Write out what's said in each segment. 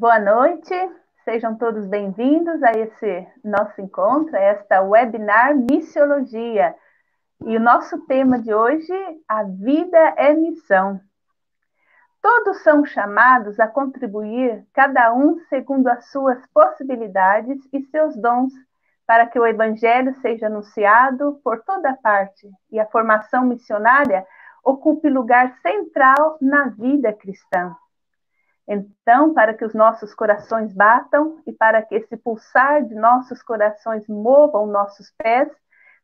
Boa noite, sejam todos bem-vindos a esse nosso encontro, a esta webinar Missiologia. E o nosso tema de hoje, a vida é missão. Todos são chamados a contribuir, cada um segundo as suas possibilidades e seus dons, para que o Evangelho seja anunciado por toda parte e a formação missionária ocupe lugar central na vida cristã. Então, para que os nossos corações batam e para que esse pulsar de nossos corações movam nossos pés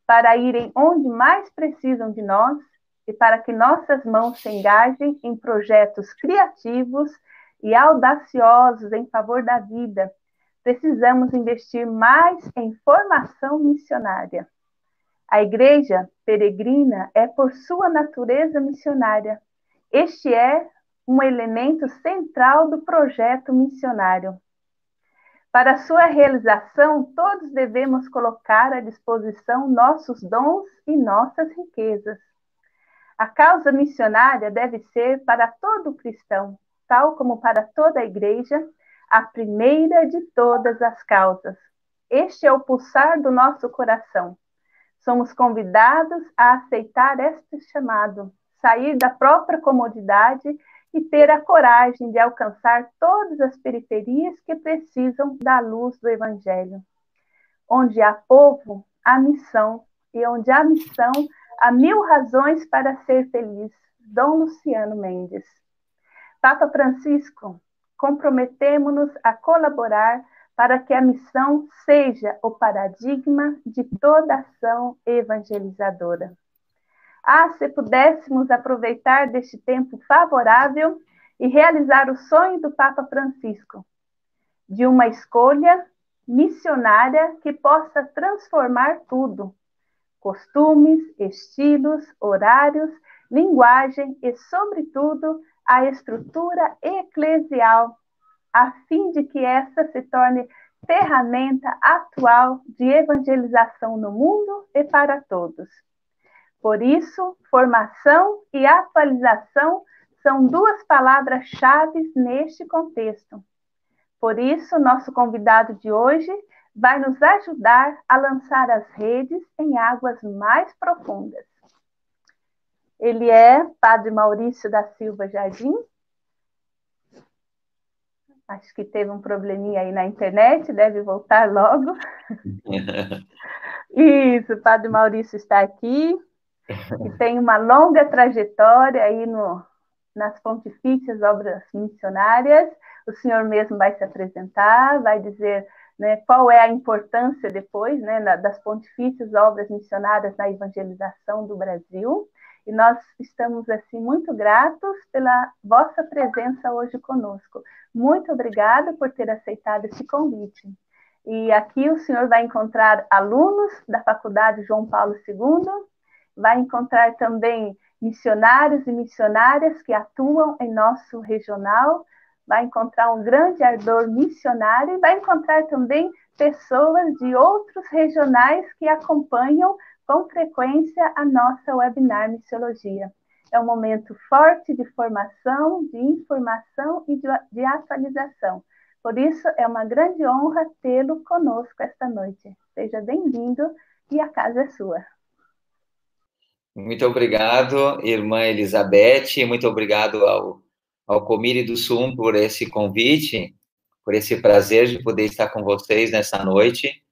para irem onde mais precisam de nós e para que nossas mãos se engajem em projetos criativos e audaciosos em favor da vida, precisamos investir mais em formação missionária. A igreja peregrina é por sua natureza missionária. Este é um elemento central do projeto missionário. Para sua realização, todos devemos colocar à disposição nossos dons e nossas riquezas. A causa missionária deve ser para todo cristão, tal como para toda a igreja, a primeira de todas as causas. Este é o pulsar do nosso coração. Somos convidados a aceitar este chamado, sair da própria comodidade e ter a coragem de alcançar todas as periferias que precisam da luz do Evangelho. Onde há povo, há missão, e onde há missão, há mil razões para ser feliz. Dom Luciano Mendes. Papa Francisco, comprometemo-nos a colaborar para que a missão seja o paradigma de toda ação evangelizadora. Ah, se pudéssemos aproveitar deste tempo favorável e realizar o sonho do Papa Francisco, de uma escolha missionária que possa transformar tudo: costumes, estilos, horários, linguagem e, sobretudo, a estrutura eclesial, a fim de que essa se torne ferramenta atual de evangelização no mundo e para todos. Por isso, formação e atualização são duas palavras-chave neste contexto. Por isso, nosso convidado de hoje vai nos ajudar a lançar as redes em águas mais profundas. Ele é Padre Maurício da Silva Jardim. Acho que teve um probleminha aí na internet, deve voltar logo. Isso, Padre Maurício está aqui que tem uma longa trajetória aí no, nas pontifícias obras missionárias. O senhor mesmo vai se apresentar, vai dizer né, qual é a importância depois né, das pontifícias obras missionárias na evangelização do Brasil. E nós estamos assim muito gratos pela vossa presença hoje conosco. Muito obrigada por ter aceitado esse convite. E aqui o senhor vai encontrar alunos da Faculdade João Paulo II, vai encontrar também missionários e missionárias que atuam em nosso regional, vai encontrar um grande ardor missionário e vai encontrar também pessoas de outros regionais que acompanham com frequência a nossa webinar Missiologia. É um momento forte de formação, de informação e de, de atualização. Por isso, é uma grande honra tê-lo conosco esta noite. Seja bem-vindo e a casa é sua. Muito obrigado, irmã Elizabeth, muito obrigado ao, ao Comire do Sum por esse convite, por esse prazer de poder estar com vocês nessa noite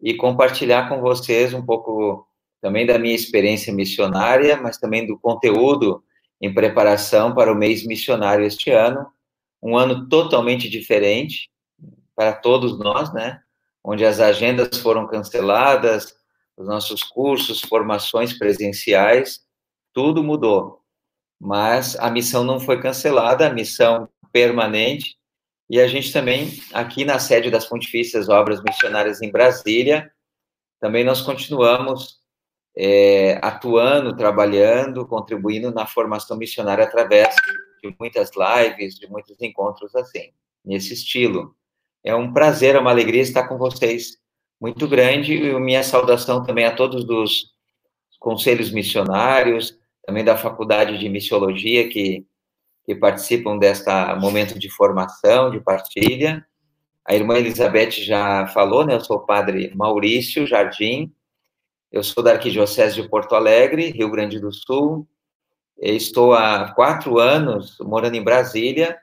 e compartilhar com vocês um pouco também da minha experiência missionária, mas também do conteúdo em preparação para o mês missionário este ano, um ano totalmente diferente para todos nós, né? Onde as agendas foram canceladas, os nossos cursos, formações presenciais, tudo mudou. Mas a missão não foi cancelada, a missão permanente. E a gente também, aqui na sede das Pontifícias Obras Missionárias em Brasília, também nós continuamos é, atuando, trabalhando, contribuindo na formação missionária através de muitas lives, de muitos encontros assim, nesse estilo. É um prazer, é uma alegria estar com vocês muito grande e minha saudação também a todos dos conselhos missionários, também da Faculdade de Missiologia que, que participam desta momento de formação, de partilha. A irmã Elizabeth já falou, né? Eu sou o padre Maurício Jardim, eu sou da Arquidiocese de Porto Alegre, Rio Grande do Sul. Estou há quatro anos morando em Brasília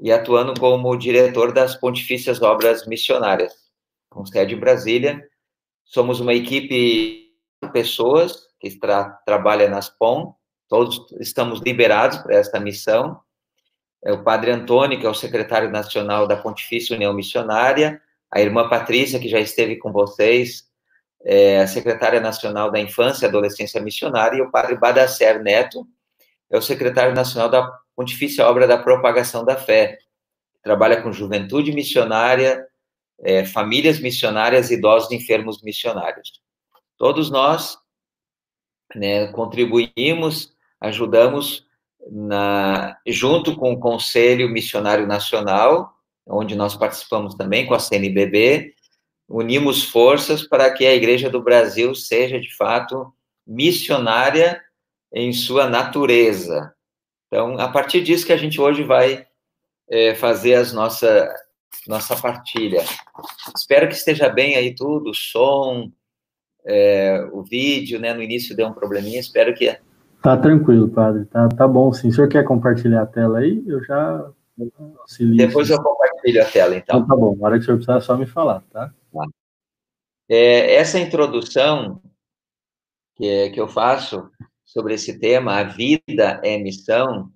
e atuando como diretor das Pontifícias Obras Missionárias com sede em Brasília. Somos uma equipe de pessoas que tra trabalha nas POM, todos estamos liberados para esta missão. É o padre Antônio, que é o secretário nacional da Pontifícia União Missionária, a irmã Patrícia, que já esteve com vocês, é a secretária nacional da Infância e Adolescência Missionária, e o padre Badacer Neto, é o secretário nacional da Pontifícia Obra da Propagação da Fé, trabalha com juventude missionária, é, famílias missionárias e idosos enfermos missionários. Todos nós né, contribuímos, ajudamos na, junto com o Conselho Missionário Nacional, onde nós participamos também com a CNBB, unimos forças para que a Igreja do Brasil seja, de fato, missionária em sua natureza. Então, a partir disso que a gente hoje vai é, fazer as nossa, nossa partilha. Espero que esteja bem aí tudo, o som, é, o vídeo, né? No início deu um probleminha, espero que. Tá tranquilo, padre, tá, tá bom sim. O senhor quer compartilhar a tela aí? Eu já auxilio. Depois eu compartilho a tela, então. Então tá bom, na hora que o senhor precisar, é só me falar, tá? tá. É, essa introdução que, que eu faço sobre esse tema, a vida é missão,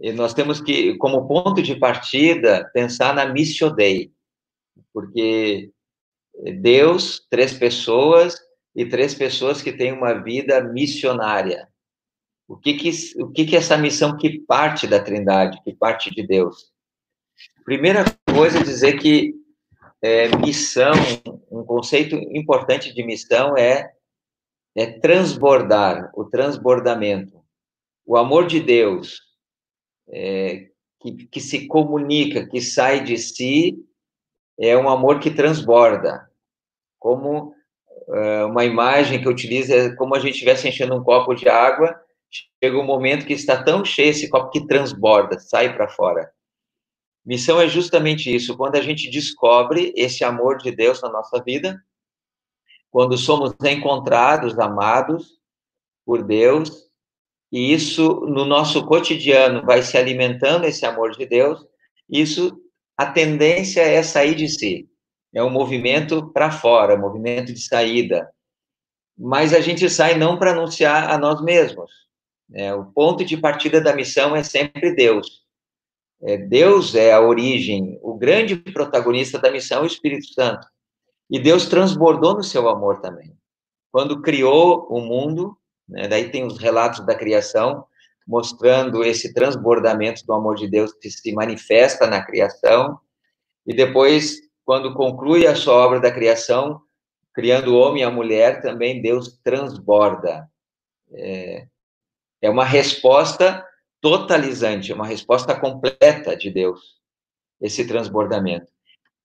e nós temos que, como ponto de partida, pensar na Missio Dei, porque Deus, três pessoas, e três pessoas que têm uma vida missionária. O que que, o que que essa missão que parte da Trindade, que parte de Deus? Primeira coisa é dizer que é, missão, um conceito importante de missão é, é transbordar, o transbordamento. O amor de Deus, é, que, que se comunica, que sai de si, é um amor que transborda. Como é, uma imagem que eu utilizo é como a gente estivesse enchendo um copo de água, chega um momento que está tão cheio esse copo que transborda, sai para fora. Missão é justamente isso, quando a gente descobre esse amor de Deus na nossa vida, quando somos encontrados, amados por Deus, e isso no nosso cotidiano vai se alimentando esse amor de Deus, isso a tendência é sair de si. É um movimento para fora, um movimento de saída. Mas a gente sai não para anunciar a nós mesmos. É, o ponto de partida da missão é sempre Deus. É, Deus é a origem, o grande protagonista da missão o Espírito Santo. E Deus transbordou no seu amor também. Quando criou o mundo, né? Daí tem os relatos da criação, mostrando esse transbordamento do amor de Deus que se manifesta na criação. E depois, quando conclui a sua obra da criação, criando o homem e a mulher, também Deus transborda. É, é uma resposta totalizante, uma resposta completa de Deus, esse transbordamento.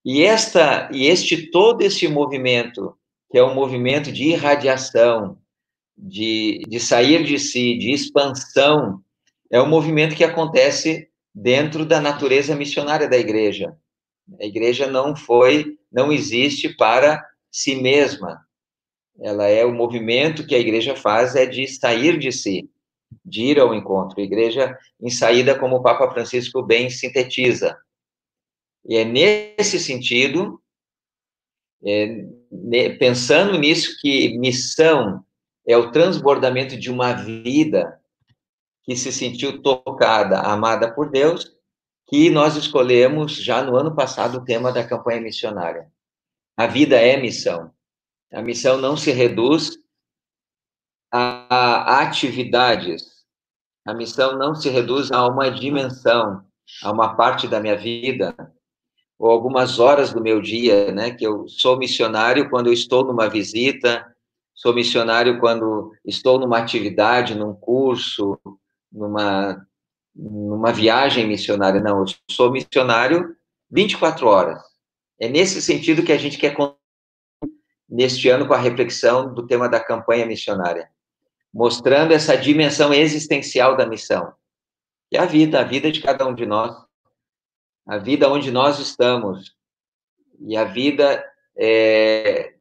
E esta e este todo esse movimento, que é um movimento de irradiação, de, de sair de si, de expansão, é um movimento que acontece dentro da natureza missionária da igreja. A igreja não foi, não existe para si mesma. Ela é o movimento que a igreja faz é de sair de si, de ir ao encontro. A igreja em saída, como o Papa Francisco bem sintetiza. E é nesse sentido, é, pensando nisso, que missão é o transbordamento de uma vida que se sentiu tocada, amada por Deus, que nós escolhemos já no ano passado o tema da campanha missionária. A vida é missão. A missão não se reduz a, atividades. A missão não se reduz a uma dimensão, a uma parte da minha vida, ou algumas horas do meu dia, né? Que eu sou missionário quando eu estou numa visita, sou missionário quando estou numa atividade, num curso, numa numa viagem missionária. Não, eu sou missionário 24 horas. É nesse sentido que a gente quer neste ano com a reflexão do tema da campanha missionária, mostrando essa dimensão existencial da missão. E a vida, a vida de cada um de nós, a vida onde nós estamos, e a vida é,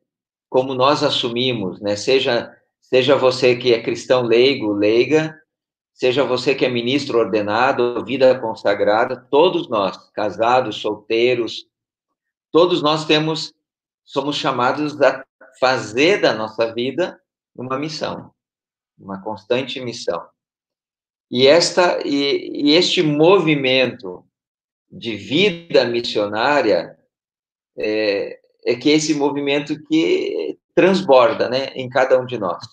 como nós assumimos, né? Seja, seja você que é cristão leigo, leiga, seja você que é ministro ordenado, vida consagrada, todos nós, casados, solteiros, todos nós temos somos chamados a fazer da nossa vida uma missão, uma constante missão. E esta e, e este movimento de vida missionária é, é que esse movimento que transborda, né, em cada um de nós.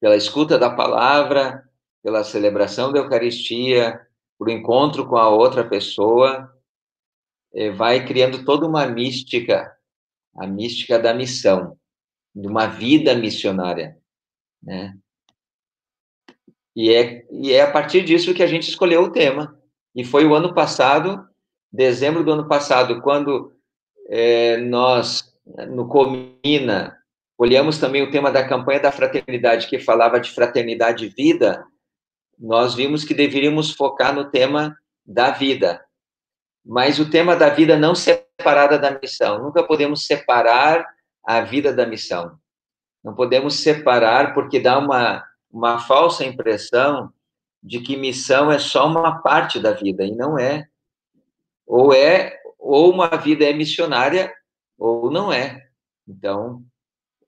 Pela escuta da palavra, pela celebração da Eucaristia, por encontro com a outra pessoa, é, vai criando toda uma mística a mística da missão, de uma vida missionária, né? E é, e é a partir disso que a gente escolheu o tema. E foi o ano passado, dezembro do ano passado, quando é, nós, no Comina, olhamos também o tema da campanha da fraternidade, que falava de fraternidade e vida, nós vimos que deveríamos focar no tema da vida. Mas o tema da vida não se separada da missão. Nunca podemos separar a vida da missão. Não podemos separar porque dá uma, uma falsa impressão de que missão é só uma parte da vida, e não é. Ou é, ou uma vida é missionária, ou não é. Então,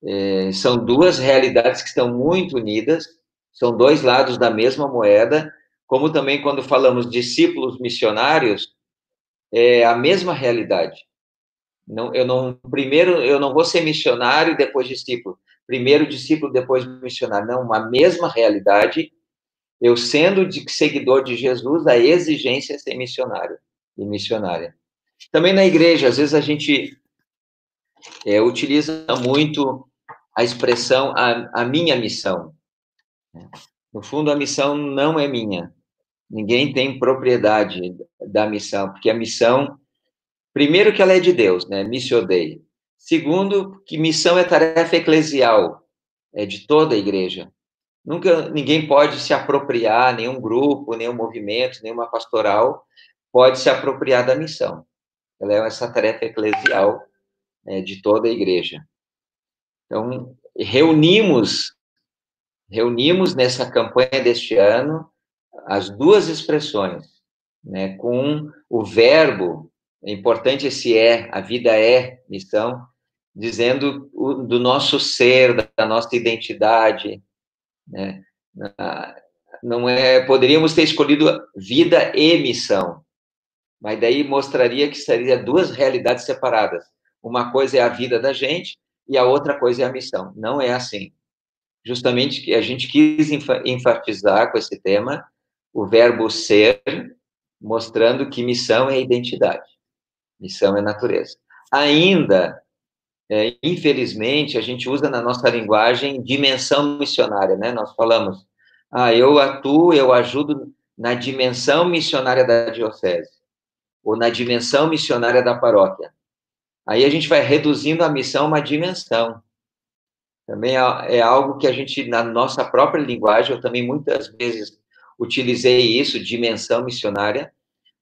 é, são duas realidades que estão muito unidas, são dois lados da mesma moeda, como também quando falamos discípulos missionários, é a mesma realidade. Não, eu não, primeiro, eu não vou ser missionário e depois discípulo. Primeiro discípulo, depois missionário. Não, uma mesma realidade. Eu sendo de seguidor de Jesus, a exigência é ser missionário e missionária. Também na igreja, às vezes a gente é, utiliza muito a expressão a, a minha missão. No fundo, a missão não é minha. Ninguém tem propriedade da missão, porque a missão, primeiro que ela é de Deus, né? Missio Dei. Segundo, que missão é tarefa eclesial, é de toda a igreja. Nunca ninguém pode se apropriar, nenhum grupo, nenhum movimento, nenhuma pastoral pode se apropriar da missão. Ela é essa tarefa eclesial né, de toda a igreja. Então, reunimos reunimos nessa campanha deste ano as duas expressões, né, com o verbo, é importante esse é, a vida é missão, dizendo o, do nosso ser, da nossa identidade, né, não é, poderíamos ter escolhido vida e missão, mas daí mostraria que seria duas realidades separadas. Uma coisa é a vida da gente e a outra coisa é a missão. Não é assim. Justamente que a gente quis enfatizar com esse tema o verbo ser, mostrando que missão é identidade, missão é natureza. Ainda, é, infelizmente, a gente usa na nossa linguagem dimensão missionária, né? Nós falamos, ah, eu atuo, eu ajudo na dimensão missionária da diocese, ou na dimensão missionária da paróquia. Aí a gente vai reduzindo a missão a uma dimensão. Também é, é algo que a gente, na nossa própria linguagem, eu também muitas vezes utilizei isso, dimensão missionária,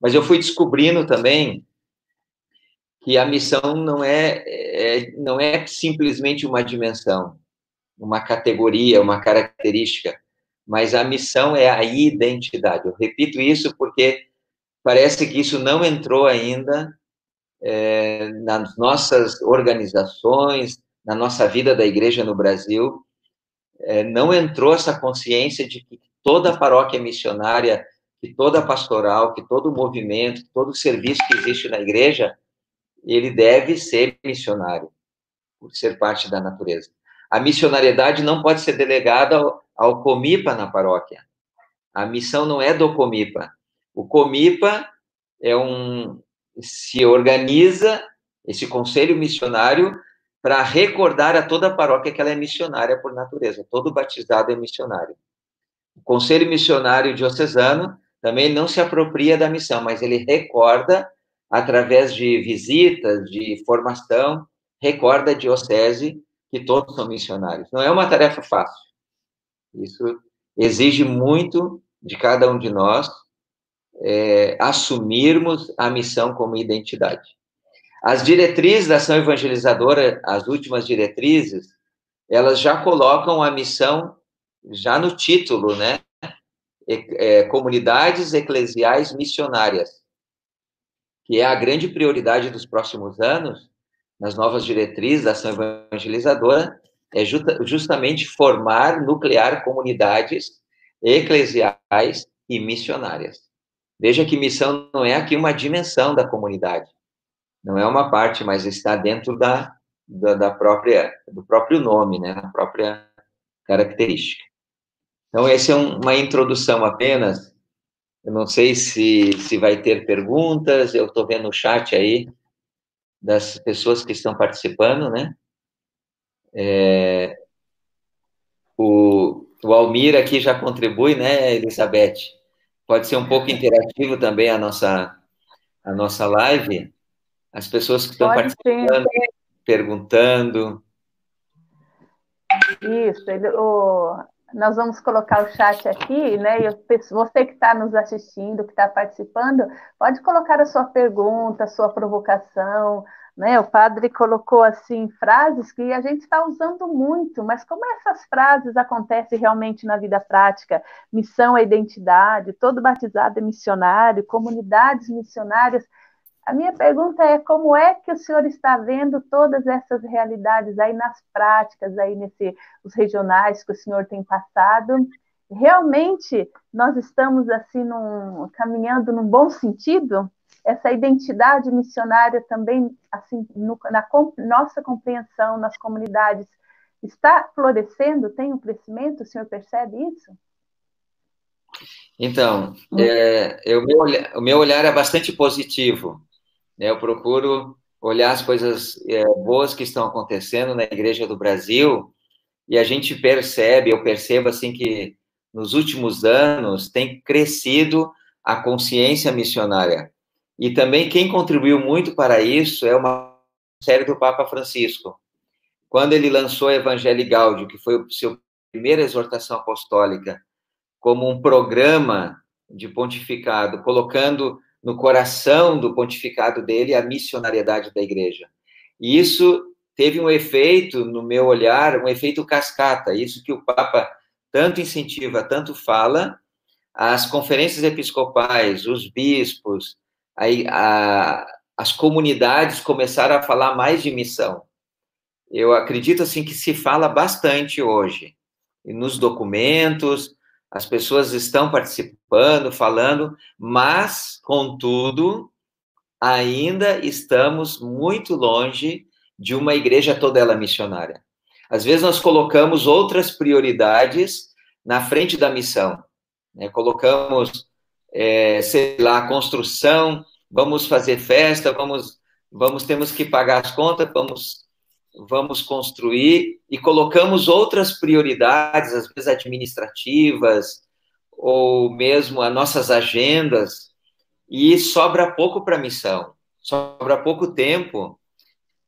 mas eu fui descobrindo também que a missão não é, é, não é simplesmente uma dimensão, uma categoria, uma característica, mas a missão é a identidade. Eu repito isso porque parece que isso não entrou ainda é, nas nossas organizações, na nossa vida da igreja no Brasil, é, não entrou essa consciência de que toda paróquia missionária, que toda pastoral, que todo movimento, todo serviço que existe na igreja, ele deve ser missionário. por ser parte da natureza. A missionariedade não pode ser delegada ao, ao comipa na paróquia. A missão não é do comipa. O comipa é um se organiza esse conselho missionário para recordar a toda a paróquia que ela é missionária por natureza. Todo batizado é missionário. O conselho missionário diocesano também não se apropria da missão, mas ele recorda através de visitas, de formação, recorda a diocese que todos são missionários. Não é uma tarefa fácil. Isso exige muito de cada um de nós é, assumirmos a missão como identidade. As diretrizes da ação evangelizadora, as últimas diretrizes, elas já colocam a missão já no título, né? É, é, comunidades eclesiais missionárias, que é a grande prioridade dos próximos anos, nas novas diretrizes da ação evangelizadora, é justa, justamente formar, nuclear comunidades eclesiais e missionárias. Veja que missão não é aqui uma dimensão da comunidade, não é uma parte, mas está dentro da, da, da própria, do próprio nome, né, a própria característica. Então, essa é um, uma introdução apenas. Eu não sei se, se vai ter perguntas, eu estou vendo o chat aí das pessoas que estão participando, né? É, o, o Almir aqui já contribui, né, Elizabeth? Pode ser um pouco interativo também a nossa, a nossa live. As pessoas que estão Pode participando, perguntando. Isso, ele, o, nós vamos colocar o chat aqui, né? E você que está nos assistindo, que está participando, pode colocar a sua pergunta, a sua provocação, né? O padre colocou assim frases que a gente está usando muito, mas como essas frases acontecem realmente na vida prática? Missão é identidade, todo batizado é missionário, comunidades missionárias. A minha pergunta é como é que o senhor está vendo todas essas realidades aí nas práticas, aí nesse os regionais que o senhor tem passado? Realmente nós estamos assim num, caminhando num bom sentido? Essa identidade missionária também, assim, no, na com, nossa compreensão nas comunidades, está florescendo? Tem um crescimento? O senhor percebe isso? Então, é, eu, o, meu, o meu olhar é bastante positivo. Né? Eu procuro olhar as coisas é, boas que estão acontecendo na Igreja do Brasil e a gente percebe, eu percebo assim que nos últimos anos tem crescido a consciência missionária. E também quem contribuiu muito para isso é uma série do Papa Francisco. Quando ele lançou o Evangelho Gaudium, que foi a sua primeira exortação apostólica, como um programa de pontificado, colocando no coração do pontificado dele a missionariedade da igreja. E isso teve um efeito, no meu olhar, um efeito cascata, isso que o Papa tanto incentiva, tanto fala, as conferências episcopais, os bispos, aí, a, as comunidades começaram a falar mais de missão. Eu acredito assim que se fala bastante hoje, nos documentos, as pessoas estão participando, falando, mas, contudo, ainda estamos muito longe de uma igreja toda ela missionária. Às vezes nós colocamos outras prioridades na frente da missão. Né? Colocamos, é, sei lá, construção, vamos fazer festa, vamos, vamos temos que pagar as contas, vamos vamos construir e colocamos outras prioridades, às vezes administrativas, ou mesmo as nossas agendas, e sobra pouco para a missão, sobra pouco tempo.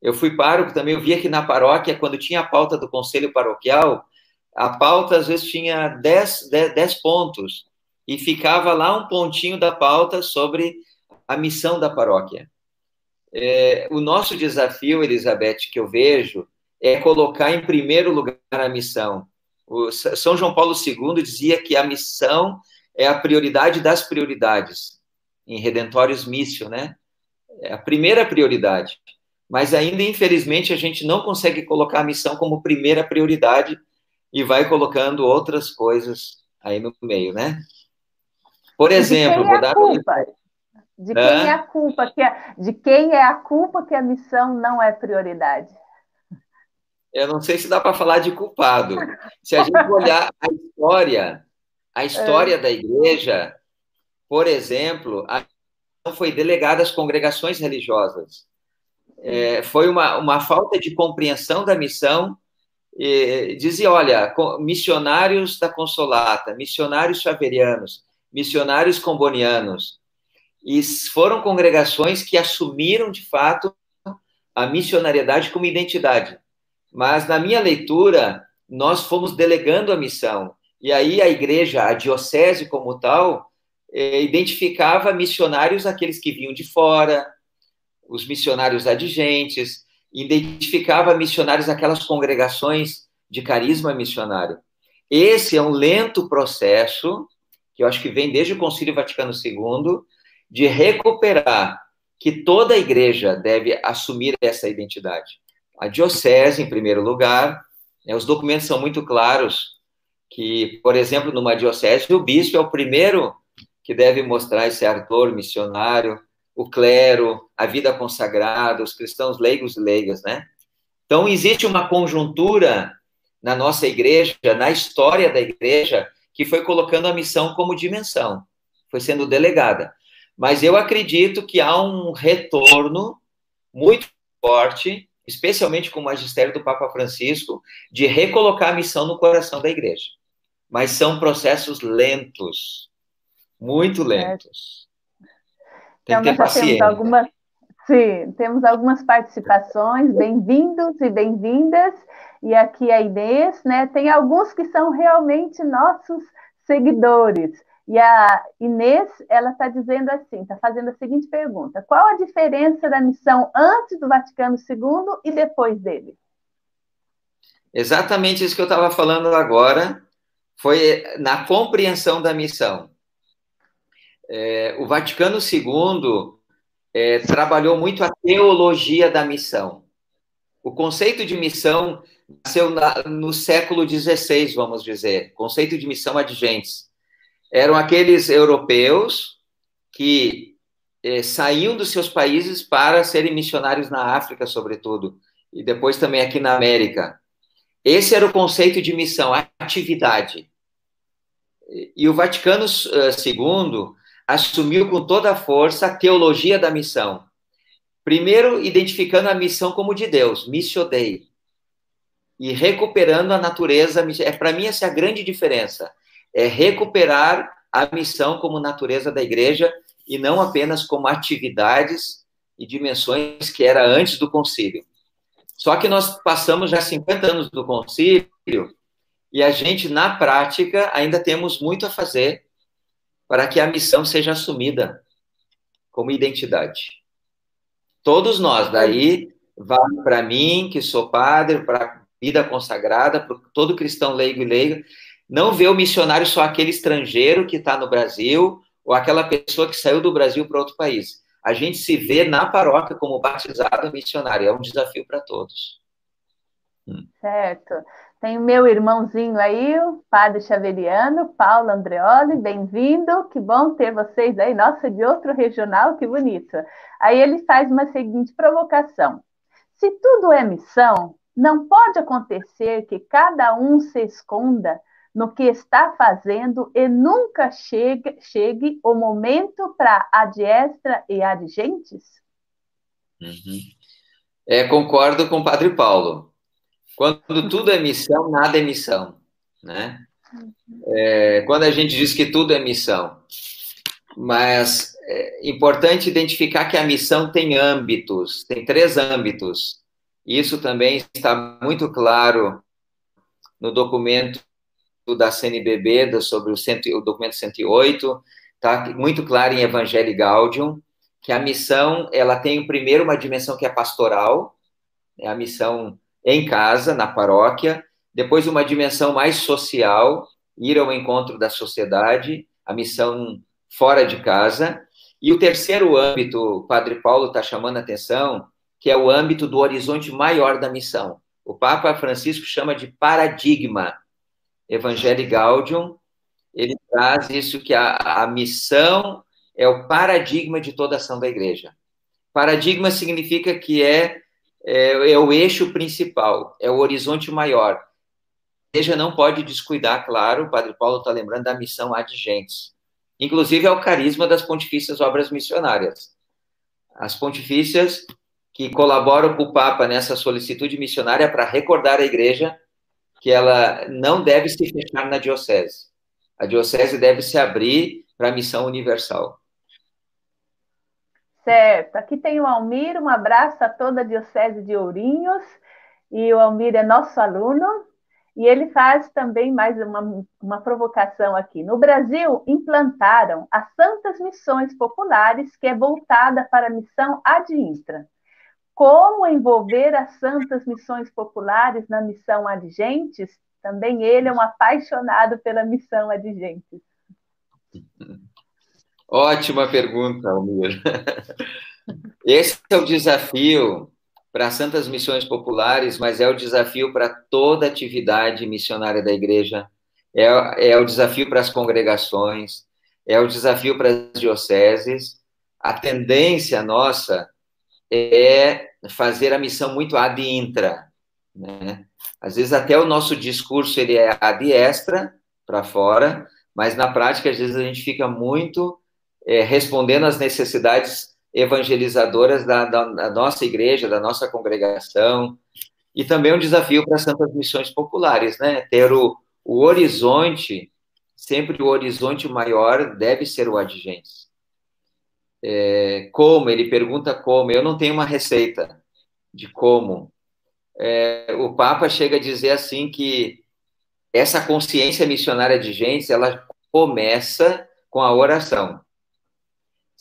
Eu fui pároco também, eu via que na paróquia, quando tinha a pauta do conselho paroquial, a pauta às vezes tinha 10, 10, 10 pontos, e ficava lá um pontinho da pauta sobre a missão da paróquia. É, o nosso desafio, Elizabeth, que eu vejo, é colocar em primeiro lugar a missão. O São João Paulo II dizia que a missão é a prioridade das prioridades, em Redentórios Missio, né? É a primeira prioridade. Mas ainda, infelizmente, a gente não consegue colocar a missão como primeira prioridade e vai colocando outras coisas aí no meio, né? Por exemplo, vou dar. Culpa? De quem é, é a culpa? Que a, de quem é a culpa que a missão não é prioridade? eu não sei se dá para falar de culpado. Se a gente olhar a história, a história é. da igreja, por exemplo, a foi delegada às congregações religiosas. É, foi uma, uma falta de compreensão da missão. E, dizia, olha, missionários da Consolata, missionários xaverianos, missionários combonianos, e foram congregações que assumiram, de fato, a missionariedade como identidade. Mas, na minha leitura, nós fomos delegando a missão. E aí a igreja, a diocese como tal, eh, identificava missionários aqueles que vinham de fora, os missionários adigentes, identificava missionários aquelas congregações de carisma missionário. Esse é um lento processo, que eu acho que vem desde o Concílio Vaticano II, de recuperar que toda a igreja deve assumir essa identidade. A diocese, em primeiro lugar, né, os documentos são muito claros que, por exemplo, numa diocese, o bispo é o primeiro que deve mostrar esse ardor missionário, o clero, a vida consagrada, os cristãos leigos e leigas, né? Então, existe uma conjuntura na nossa igreja, na história da igreja, que foi colocando a missão como dimensão, foi sendo delegada. Mas eu acredito que há um retorno muito forte, especialmente com o magistério do Papa Francisco, de recolocar a missão no coração da igreja. Mas são processos lentos, muito lentos. Tem então, que ter já temos algumas, sim, temos algumas participações, bem-vindos e bem-vindas. E aqui a Inês, né? Tem alguns que são realmente nossos seguidores. E a Inês, ela está dizendo assim, está fazendo a seguinte pergunta: qual a diferença da missão antes do Vaticano II e depois dele? Exatamente isso que eu estava falando agora, foi na compreensão da missão. É, o Vaticano II é, trabalhou muito a teologia da missão. O conceito de missão nasceu na, no século XVI, vamos dizer, conceito de missão adigentes. Eram aqueles europeus que é, saíam dos seus países para serem missionários na África, sobretudo, e depois também aqui na América. Esse era o conceito de missão, atividade. E o Vaticano II assumiu com toda a força a teologia da missão. Primeiro, identificando a missão como de Deus, missio Dei, e recuperando a natureza. É para mim essa é a grande diferença, é recuperar a missão como natureza da igreja e não apenas como atividades e dimensões que era antes do concílio. Só que nós passamos já 50 anos do concílio e a gente na prática ainda temos muito a fazer para que a missão seja assumida como identidade. Todos nós, daí vale para mim, que sou padre, para vida consagrada, para todo cristão leigo e leiga, não vê o missionário só aquele estrangeiro que está no Brasil ou aquela pessoa que saiu do Brasil para outro país. A gente se vê na paróquia como batizado missionário. É um desafio para todos. Hum. Certo. Tem o meu irmãozinho aí, o padre Xaveriano, Paulo Andreoli, bem-vindo, que bom ter vocês aí, nossa, de outro regional, que bonito. Aí ele faz uma seguinte provocação: se tudo é missão, não pode acontecer que cada um se esconda no que está fazendo e nunca chegue, chegue o momento para a diestra e adigentes? Uhum. É, concordo com o padre Paulo. Quando tudo é missão, nada é missão, né? É, quando a gente diz que tudo é missão, mas é importante identificar que a missão tem âmbitos, tem três âmbitos. Isso também está muito claro no documento da CNBB sobre o, cento, o documento 108, está muito claro em Evangelho Gaudium, que a missão ela tem primeiro uma dimensão que é pastoral, é a missão em casa, na paróquia, depois uma dimensão mais social, ir ao encontro da sociedade, a missão fora de casa, e o terceiro âmbito, o Padre Paulo está chamando a atenção, que é o âmbito do horizonte maior da missão. O Papa Francisco chama de paradigma. Evangelii Gaudium, ele traz isso que a, a missão é o paradigma de toda ação da igreja. Paradigma significa que é é, é o eixo principal, é o horizonte maior. A igreja não pode descuidar, claro, o Padre Paulo está lembrando da missão adigentes. Inclusive, é o carisma das pontifícias obras missionárias. As pontifícias que colaboram com o Papa nessa solicitude missionária para recordar a igreja que ela não deve se fechar na diocese. A diocese deve se abrir para a missão universal. Certo. Aqui tem o Almir, um abraço a toda a Diocese de Ourinhos. E o Almir é nosso aluno. E ele faz também mais uma, uma provocação aqui. No Brasil, implantaram as Santas Missões Populares, que é voltada para a missão ad intra. Como envolver as Santas Missões Populares na missão adigentes? Também ele é um apaixonado pela missão adigentes. Ótima pergunta, Almir. Esse é o desafio para Santas Missões Populares, mas é o desafio para toda atividade missionária da igreja, é, é o desafio para as congregações, é o desafio para as dioceses. A tendência nossa é fazer a missão muito ad intra, né? Às vezes até o nosso discurso ele é ad extra, para fora, mas na prática às vezes a gente fica muito é, respondendo às necessidades evangelizadoras da, da, da, nossa igreja, da nossa congregação, e também um desafio para as santas missões populares, né? Ter o, o horizonte, sempre o horizonte maior deve ser o adigente. É, como? Ele pergunta como. Eu não tenho uma receita de como. É, o Papa chega a dizer assim que essa consciência missionária de gente, ela começa com a oração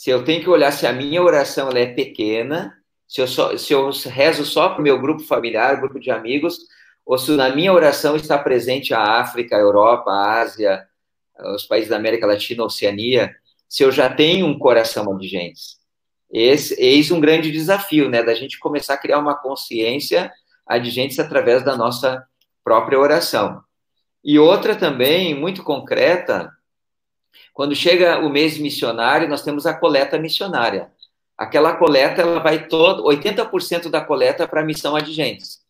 se eu tenho que olhar se a minha oração é pequena, se eu, só, se eu rezo só para o meu grupo familiar, grupo de amigos, ou se na minha oração está presente a África, a Europa, a Ásia, os países da América Latina, a Oceania, se eu já tenho um coração de gente. Esse, eis um grande desafio, né, da gente começar a criar uma consciência de gente através da nossa própria oração. E outra também, muito concreta, quando chega o mês missionário, nós temos a coleta missionária. Aquela coleta, ela vai todo, 80% da coleta para a missão adigentes.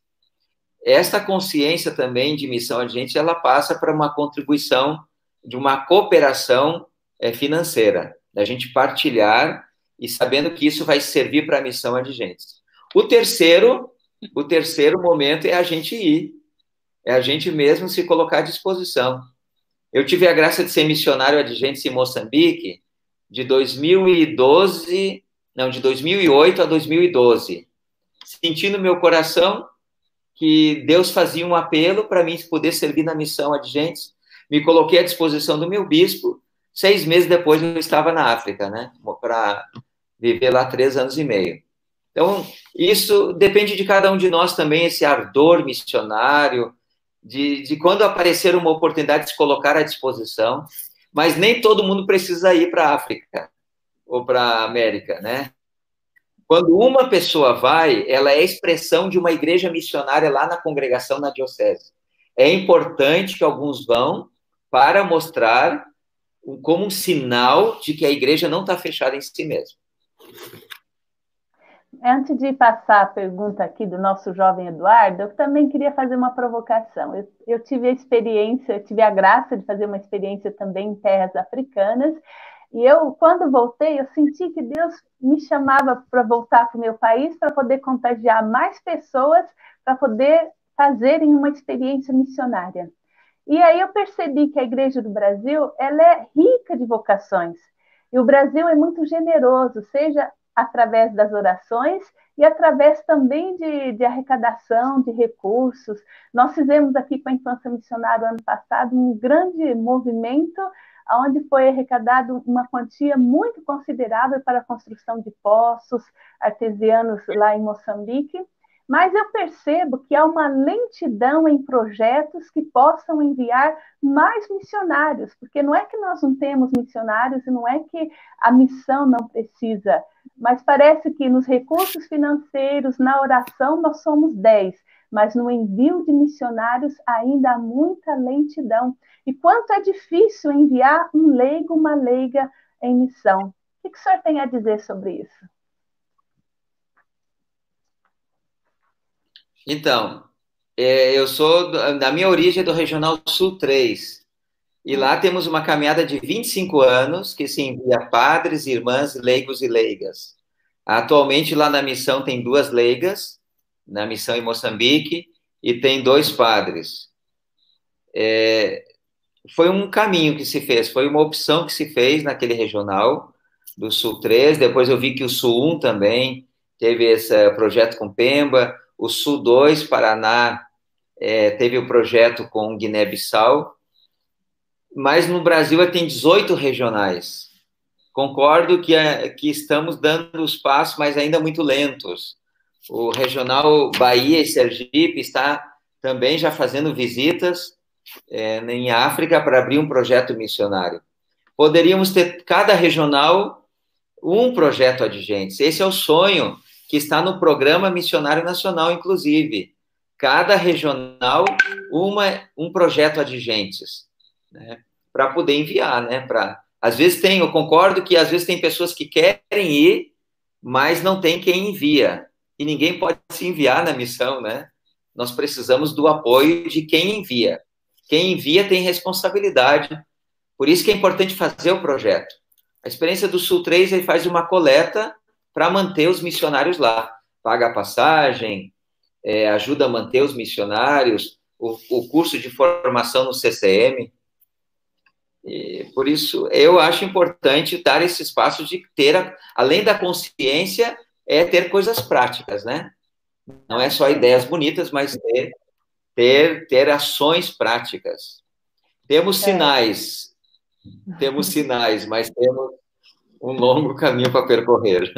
Esta consciência também de missão adigente, ela passa para uma contribuição de uma cooperação financeira, da gente partilhar e sabendo que isso vai servir para a missão adigentes. O terceiro, o terceiro momento é a gente ir, é a gente mesmo se colocar à disposição. Eu tive a graça de ser missionário adjunto em Moçambique de 2012, não, de 2008 a 2012. Senti no meu coração que Deus fazia um apelo para mim poder servir na missão adjuntos. Me coloquei à disposição do meu bispo. Seis meses depois eu estava na África, né? Para viver lá três anos e meio. Então, isso depende de cada um de nós também, esse ardor missionário, de, de quando aparecer uma oportunidade de se colocar à disposição, mas nem todo mundo precisa ir para a África ou para a América, né? Quando uma pessoa vai, ela é expressão de uma igreja missionária lá na congregação, na diocese. É importante que alguns vão para mostrar como um sinal de que a igreja não está fechada em si mesma. Antes de passar a pergunta aqui do nosso jovem Eduardo, eu também queria fazer uma provocação. Eu, eu, tive a experiência, tive a graça de fazer uma experiência também em terras africanas, e eu, quando voltei, eu senti que Deus me chamava para voltar para o meu país para poder contagiar mais pessoas, para poder fazerem uma experiência missionária. E aí eu percebi que a Igreja do Brasil ela é rica de vocações. E o Brasil é muito generoso, seja através das orações e através também de, de, arrecadação de recursos. Nós fizemos aqui com a Infância Missionária ano passado um grande movimento onde foi arrecadado uma quantia muito considerável para a construção de poços artesianos lá em Moçambique. Mas eu percebo que há uma lentidão em projetos que possam enviar mais missionários, porque não é que nós não temos missionários e não é que a missão não precisa mas parece que nos recursos financeiros, na oração, nós somos 10, mas no envio de missionários ainda há muita lentidão. E quanto é difícil enviar um leigo, uma leiga em missão. O que o senhor tem a dizer sobre isso? Então, é, eu sou, da minha origem é do Regional Sul 3. E lá temos uma caminhada de 25 anos que se envia padres, irmãs, leigos e leigas. Atualmente, lá na missão, tem duas leigas, na missão em Moçambique, e tem dois padres. É, foi um caminho que se fez, foi uma opção que se fez naquele regional do Sul 3. Depois eu vi que o Sul 1 também teve esse projeto com Pemba, o Sul 2, Paraná, é, teve o projeto com Guiné-Bissau, mas no Brasil tem 18 regionais. Concordo que, é, que estamos dando os passos, mas ainda muito lentos. O regional Bahia e Sergipe está também já fazendo visitas é, em África para abrir um projeto missionário. Poderíamos ter cada regional um projeto adigente. Esse é o sonho que está no Programa Missionário Nacional, inclusive. Cada regional, uma, um projeto adigentes, né? Para poder enviar, né? Pra, às vezes tem, eu concordo que às vezes tem pessoas que querem ir, mas não tem quem envia. E ninguém pode se enviar na missão, né? Nós precisamos do apoio de quem envia. Quem envia tem responsabilidade. Por isso que é importante fazer o projeto. A experiência do Sul 3 ele faz uma coleta para manter os missionários lá. Paga a passagem, é, ajuda a manter os missionários, o, o, curso de formação no CCM. E, por isso, eu acho importante dar esse espaço de ter, a, além da consciência, é ter coisas práticas, né? Não é só ideias bonitas, mas ter, ter, ter ações práticas. Temos é. sinais, temos sinais, mas temos um longo caminho para percorrer.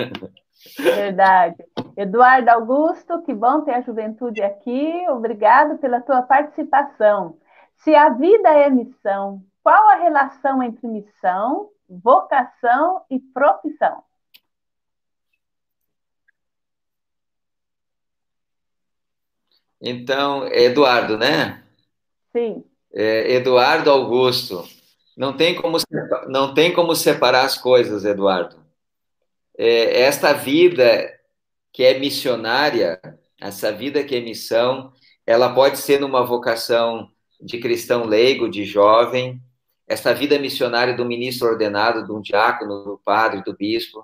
Verdade. Eduardo Augusto, que bom ter a juventude aqui. Obrigado pela tua participação. Se a vida é missão, qual a relação entre missão, vocação e profissão? Então, Eduardo, né? Sim. É, Eduardo Augusto. Não tem como, não tem como separar as coisas, Eduardo. É, esta vida que é missionária, essa vida que é missão, ela pode ser numa vocação de cristão leigo, de jovem, esta vida missionária do ministro ordenado, de um diácono, do padre, do bispo,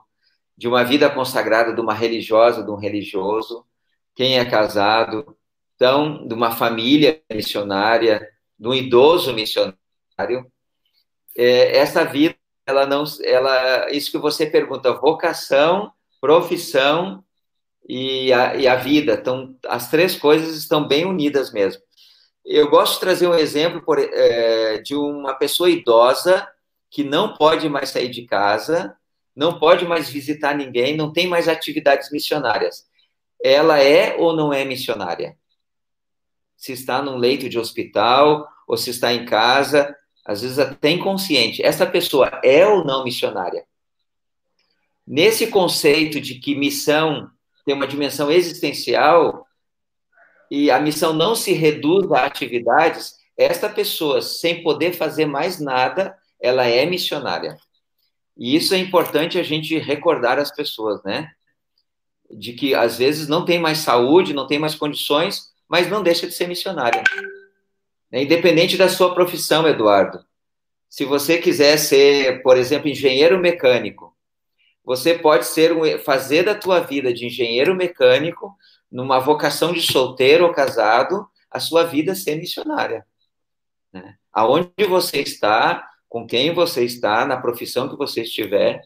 de uma vida consagrada de uma religiosa, de um religioso, quem é casado, então, de uma família missionária, de um idoso missionário, é, essa vida, ela não, ela, isso que você pergunta, vocação, profissão e a, e a vida, então, as três coisas estão bem unidas mesmo. Eu gosto de trazer um exemplo por, é, de uma pessoa idosa que não pode mais sair de casa, não pode mais visitar ninguém, não tem mais atividades missionárias. Ela é ou não é missionária? Se está num leito de hospital ou se está em casa, às vezes até inconsciente, essa pessoa é ou não missionária? Nesse conceito de que missão tem uma dimensão existencial e a missão não se reduz a atividades, esta pessoa, sem poder fazer mais nada, ela é missionária. E isso é importante a gente recordar as pessoas, né? De que às vezes não tem mais saúde, não tem mais condições, mas não deixa de ser missionária. Né? Independente da sua profissão, Eduardo. Se você quiser ser, por exemplo, engenheiro mecânico, você pode ser um, fazer da tua vida de engenheiro mecânico, numa vocação de solteiro ou casado, a sua vida ser missionária. Né? Aonde você está, com quem você está, na profissão que você estiver.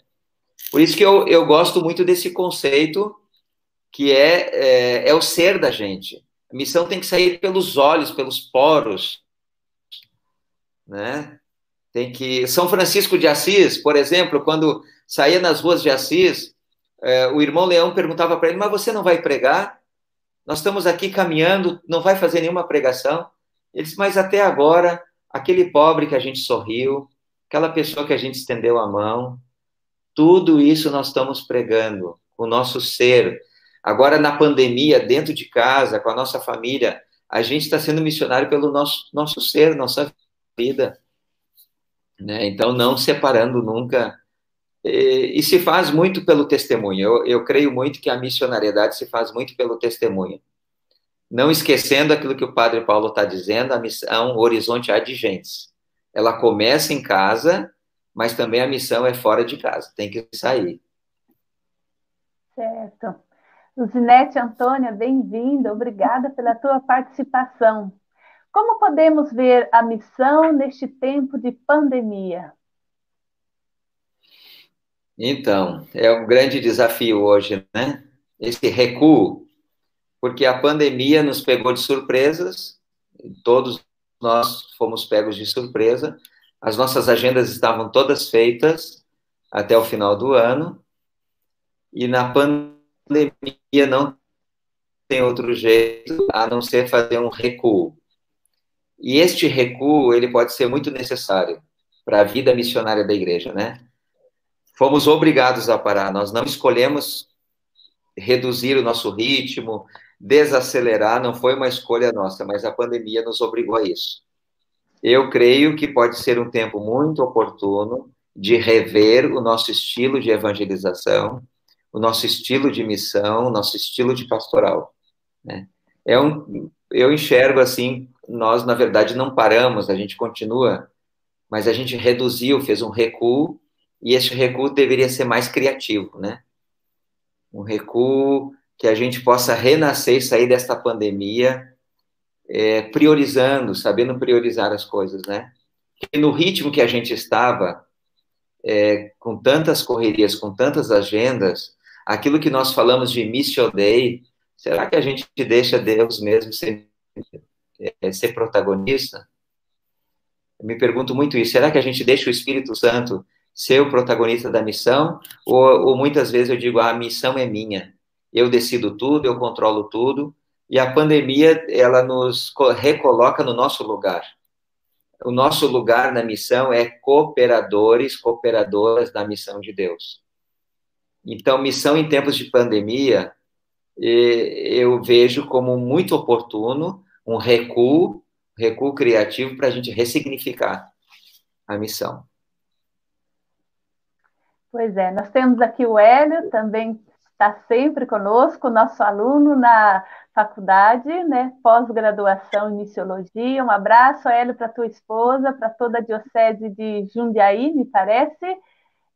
Por isso que eu, eu gosto muito desse conceito que é, é, é o ser da gente. Missão tem que sair pelos olhos, pelos poros, né? Tem que São Francisco de Assis, por exemplo, quando saía nas ruas de Assis, é, o irmão Leão perguntava para ele: "Mas você não vai pregar? Nós estamos aqui caminhando, não vai fazer nenhuma pregação?" Ele disse: "Mas até agora, aquele pobre que a gente sorriu, aquela pessoa que a gente estendeu a mão, tudo isso nós estamos pregando, o nosso ser, Agora, na pandemia, dentro de casa, com a nossa família, a gente está sendo missionário pelo nosso, nosso ser, nossa vida. Né? Então, não separando nunca. E, e, se faz muito pelo testemunho. Eu, eu creio muito que a missionariedade se faz muito pelo testemunho. não esquecendo aquilo que o Padre Paulo está dizendo, a missão Horizonte Adigentes. Ela começa em casa, mas também a missão é fora de casa, tem que sair. Certo. Luzinete Antônia, bem-vinda, obrigada pela tua participação. Como podemos ver a missão neste tempo de pandemia? Então, é um grande desafio hoje, né? Esse recuo, porque a pandemia nos pegou de surpresas, todos nós fomos pegos de surpresa, as nossas agendas estavam todas feitas até o final do ano, e na pandemia não tem outro jeito a não ser fazer um recuo. E este recuo, ele pode ser muito necessário para a vida missionária da igreja, né? fomos obrigados a parar, nós não escolhemos reduzir o nosso ritmo, desacelerar, não foi uma escolha nossa, mas a pandemia nos obrigou a isso. Eu creio que pode ser um tempo muito oportuno de rever o nosso estilo de evangelização, o nosso estilo de missão, o nosso estilo de pastoral. Né? É um, eu enxergo assim, nós na verdade não paramos, a gente continua, mas a gente reduziu, fez um recuo e esse recuo deveria ser mais criativo, né? Um recuo que a gente possa renascer e sair desta pandemia é, priorizando, sabendo priorizar as coisas, né? E no ritmo que a gente estava, é, com tantas correrias, com tantas agendas, aquilo que nós falamos de Mission Day, será que a gente deixa Deus mesmo ser, é, ser protagonista? Eu me pergunto muito isso. Será que a gente deixa o Espírito Santo ser o protagonista da missão, ou, ou muitas vezes eu digo, ah, a missão é minha, eu decido tudo, eu controlo tudo, e a pandemia, ela nos recoloca no nosso lugar. O nosso lugar na missão é cooperadores, cooperadoras da missão de Deus. Então, missão em tempos de pandemia, eu vejo como muito oportuno um recuo, recuo criativo para a gente ressignificar a missão. Pois é, nós temos aqui o Hélio, também está sempre conosco, nosso aluno na faculdade, né, pós-graduação em Missiologia. Um abraço, Hélio, para tua esposa, para toda a Diocese de Jundiaí, me parece.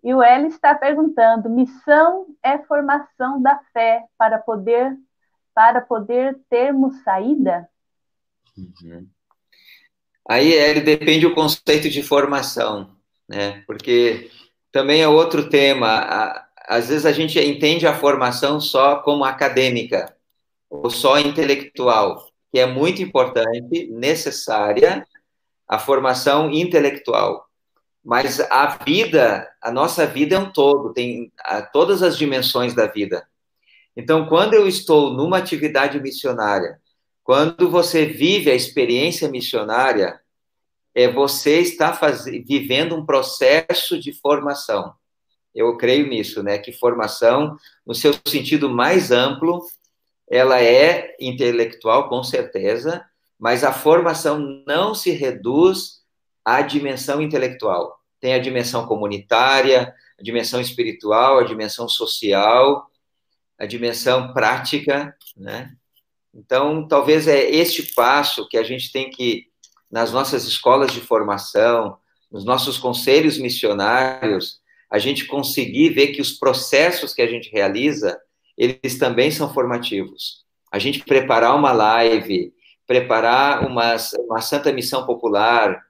E o Hélio está perguntando: missão é formação da fé para poder para poder termos saída? Uhum. Aí, Hélio, depende do conceito de formação, né? Porque também é outro tema. Às vezes a gente entende a formação só como acadêmica ou só intelectual, que é muito importante, necessária, a formação intelectual. Mas a vida, a nossa vida é um todo, tem todas as dimensões da vida. Então, quando eu estou numa atividade missionária, quando você vive a experiência missionária, é, você está faz... vivendo um processo de formação. Eu creio nisso, né? Que formação, no seu sentido mais amplo, ela é intelectual, com certeza, mas a formação não se reduz à dimensão intelectual. Tem a dimensão comunitária, a dimensão espiritual, a dimensão social, a dimensão prática, né? Então, talvez é este passo que a gente tem que nas nossas escolas de formação, nos nossos conselhos missionários, a gente conseguir ver que os processos que a gente realiza, eles também são formativos. A gente preparar uma live, preparar uma, uma santa missão popular,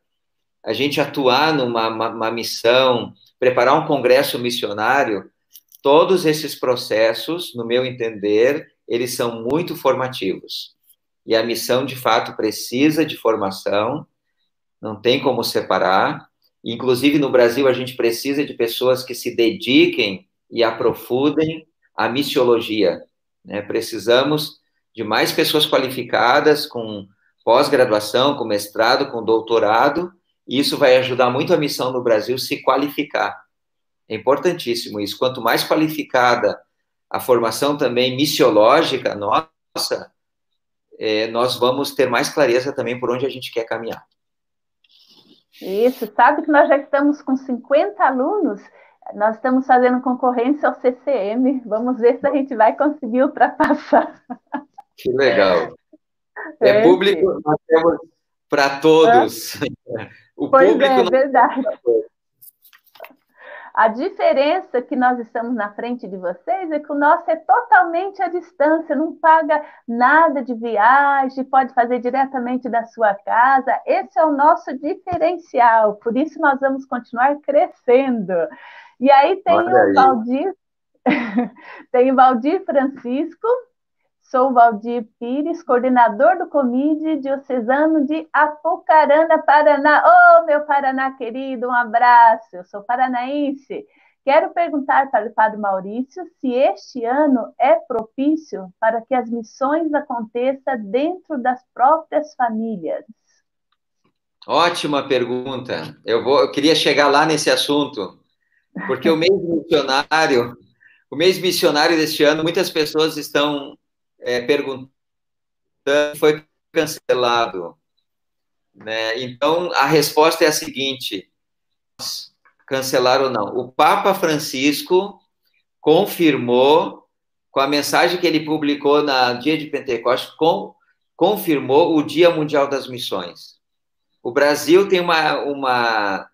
a gente atuar numa uma, uma missão, preparar um congresso missionário, todos esses processos, no meu entender, eles são muito formativos e a missão de fato precisa de formação, não tem como separar. Inclusive no Brasil a gente precisa de pessoas que se dediquem e aprofundem a missiologia. Né? Precisamos de mais pessoas qualificadas com pós-graduação, com mestrado, com doutorado, e isso vai ajudar muito a missão no Brasil se qualificar. É importantíssimo isso. Quanto mais qualificada a formação também missiológica nossa, é, nós vamos ter mais clareza também por onde a gente quer caminhar. Isso, sabe que nós já estamos com 50 alunos, nós estamos fazendo concorrência ao CCM, vamos ver se a gente vai conseguir ultrapassar. Que legal. É, é público, nós temos para todos. O pois público é, verdade. A diferença que nós estamos na frente de vocês é que o nosso é totalmente à distância, não paga nada de viagem, pode fazer diretamente da sua casa. Esse é o nosso diferencial, por isso nós vamos continuar crescendo. E aí tem Olha o Valdir, tem o Valdir Francisco, Sou Valdir Pires, coordenador do Comide Diocesano de Apucarana, Paraná. Ô, oh, meu Paraná querido, um abraço. Eu sou paranaense. Quero perguntar para o Padre Maurício se este ano é propício para que as missões aconteçam dentro das próprias famílias. Ótima pergunta. Eu, vou, eu queria chegar lá nesse assunto, porque o mês missionário, o mês missionário deste ano, muitas pessoas estão é, perguntando foi cancelado. Né? Então, a resposta é a seguinte: cancelar ou não. O Papa Francisco confirmou, com a mensagem que ele publicou na dia de Pentecostes, com, confirmou o Dia Mundial das Missões. O Brasil tem uma, uma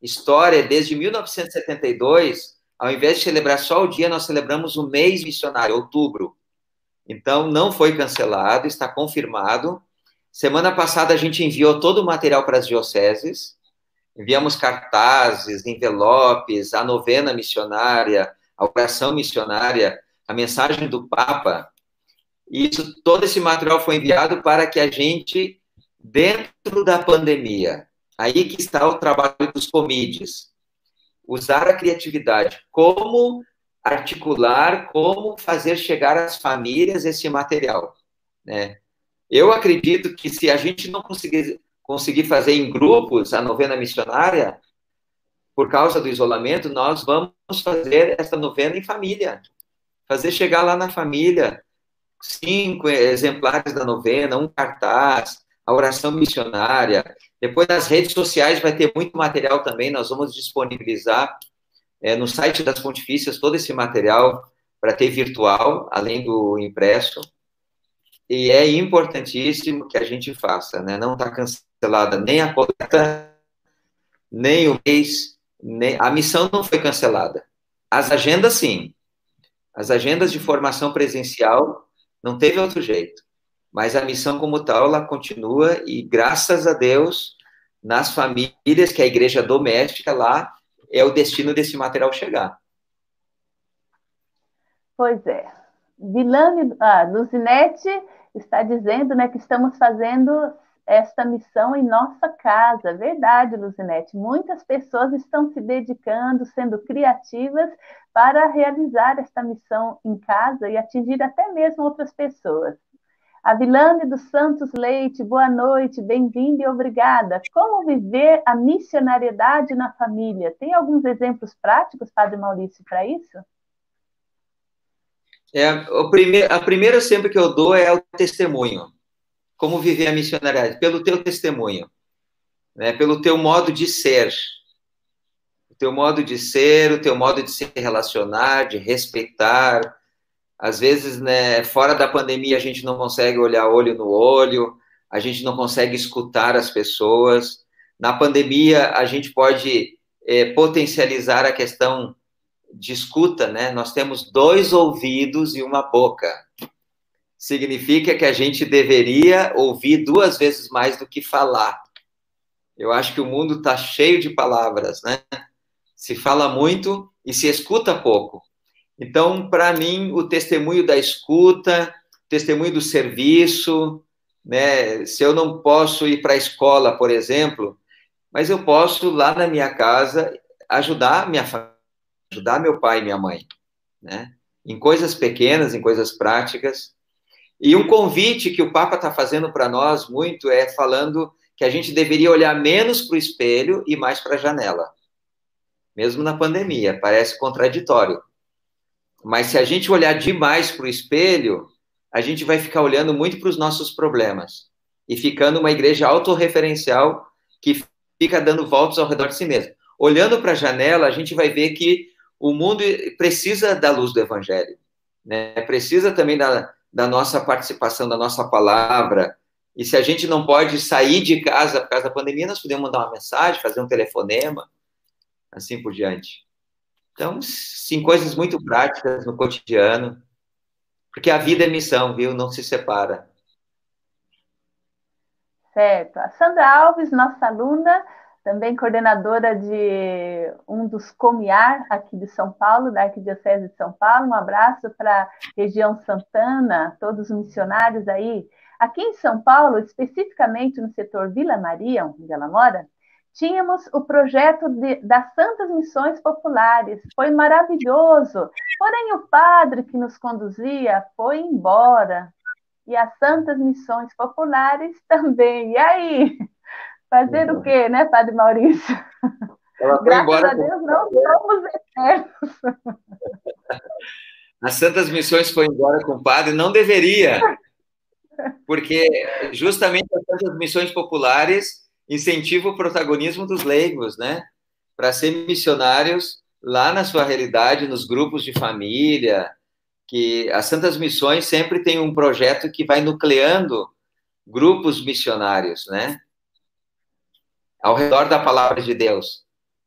história desde 1972, ao invés de celebrar só o dia, nós celebramos o mês missionário, outubro. Então, não foi cancelado, está confirmado. Semana passada, a gente enviou todo o material para as dioceses, enviamos cartazes, envelopes, a novena missionária, a oração missionária, a mensagem do Papa. E isso, todo esse material foi enviado para que a gente, dentro da pandemia, aí que está o trabalho dos comides, usar a criatividade como articular como fazer chegar às famílias esse material, né? Eu acredito que se a gente não conseguir, conseguir fazer em grupos a novena missionária, por causa do isolamento, nós vamos fazer essa novena em família. Fazer chegar lá na família cinco exemplares da novena, um cartaz, a oração missionária. Depois nas redes sociais vai ter muito material também, nós vamos disponibilizar é, no site das Pontifícias todo esse material para ter virtual, além do impresso. E é importantíssimo que a gente faça, né? Não está cancelada nem a coleta, nem o mês, nem a missão não foi cancelada. As agendas sim. As agendas de formação presencial não teve outro jeito. Mas a missão como tal, ela continua e graças a Deus, nas famílias que a igreja doméstica lá é o destino desse material chegar. Pois é. Vilane, ah, Luzinete está dizendo né, que estamos fazendo esta missão em nossa casa. Verdade, Luzinete. Muitas pessoas estão se dedicando, sendo criativas para realizar esta missão em casa e atingir até mesmo outras pessoas. A Vilane dos Santos Leite, boa noite, bem-vinda e obrigada. Como viver a missionariedade na família? Tem alguns exemplos práticos, Padre Maurício, para isso? É, o primeir, a primeira sempre que eu dou é o testemunho. Como viver a missionariedade? Pelo teu testemunho, né? pelo teu modo de ser. O teu modo de ser, o teu modo de se relacionar, de respeitar, às vezes, né, fora da pandemia, a gente não consegue olhar olho no olho, a gente não consegue escutar as pessoas. Na pandemia, a gente pode é, potencializar a questão de escuta, né? Nós temos dois ouvidos e uma boca. Significa que a gente deveria ouvir duas vezes mais do que falar. Eu acho que o mundo está cheio de palavras, né? Se fala muito e se escuta pouco. Então, para mim, o testemunho da escuta, testemunho do serviço, né? Se eu não posso ir para a escola, por exemplo, mas eu posso lá na minha casa ajudar minha família, ajudar meu pai e minha mãe, né? Em coisas pequenas, em coisas práticas. E um convite que o Papa está fazendo para nós muito é falando que a gente deveria olhar menos para o espelho e mais para a janela. Mesmo na pandemia, parece contraditório. Mas se a gente olhar demais para o espelho, a gente vai ficar olhando muito para os nossos problemas e ficando uma igreja autorreferencial que fica dando voltas ao redor de si mesma. Olhando para a janela, a gente vai ver que o mundo precisa da luz do evangelho, né? Precisa também da, da nossa participação, da nossa palavra. E se a gente não pode sair de casa por causa da pandemia, nós podemos mandar uma mensagem, fazer um telefonema, assim por diante. Então, sim, coisas muito práticas no cotidiano, porque a vida é missão, viu? Não se separa. Certo. A Sandra Alves, nossa aluna, também coordenadora de um dos Comiar aqui de São Paulo, da Arquidiocese de São Paulo. Um abraço para a região Santana, todos os missionários aí. Aqui em São Paulo, especificamente no setor Vila Maria, onde ela mora, tínhamos o projeto de, das Santas Missões Populares. Foi maravilhoso. Porém, o padre que nos conduzia foi embora. E as Santas Missões Populares também. E aí? Fazer o quê, né, Padre Maurício? Graças a Deus, não somos eternos. As Santas Missões foi embora com o padre, não deveria, porque justamente as Santas Missões Populares incentivam o protagonismo dos leigos, né? Para ser missionários lá na sua realidade, nos grupos de família, que as Santas Missões sempre tem um projeto que vai nucleando grupos missionários, né? ao redor da palavra de Deus.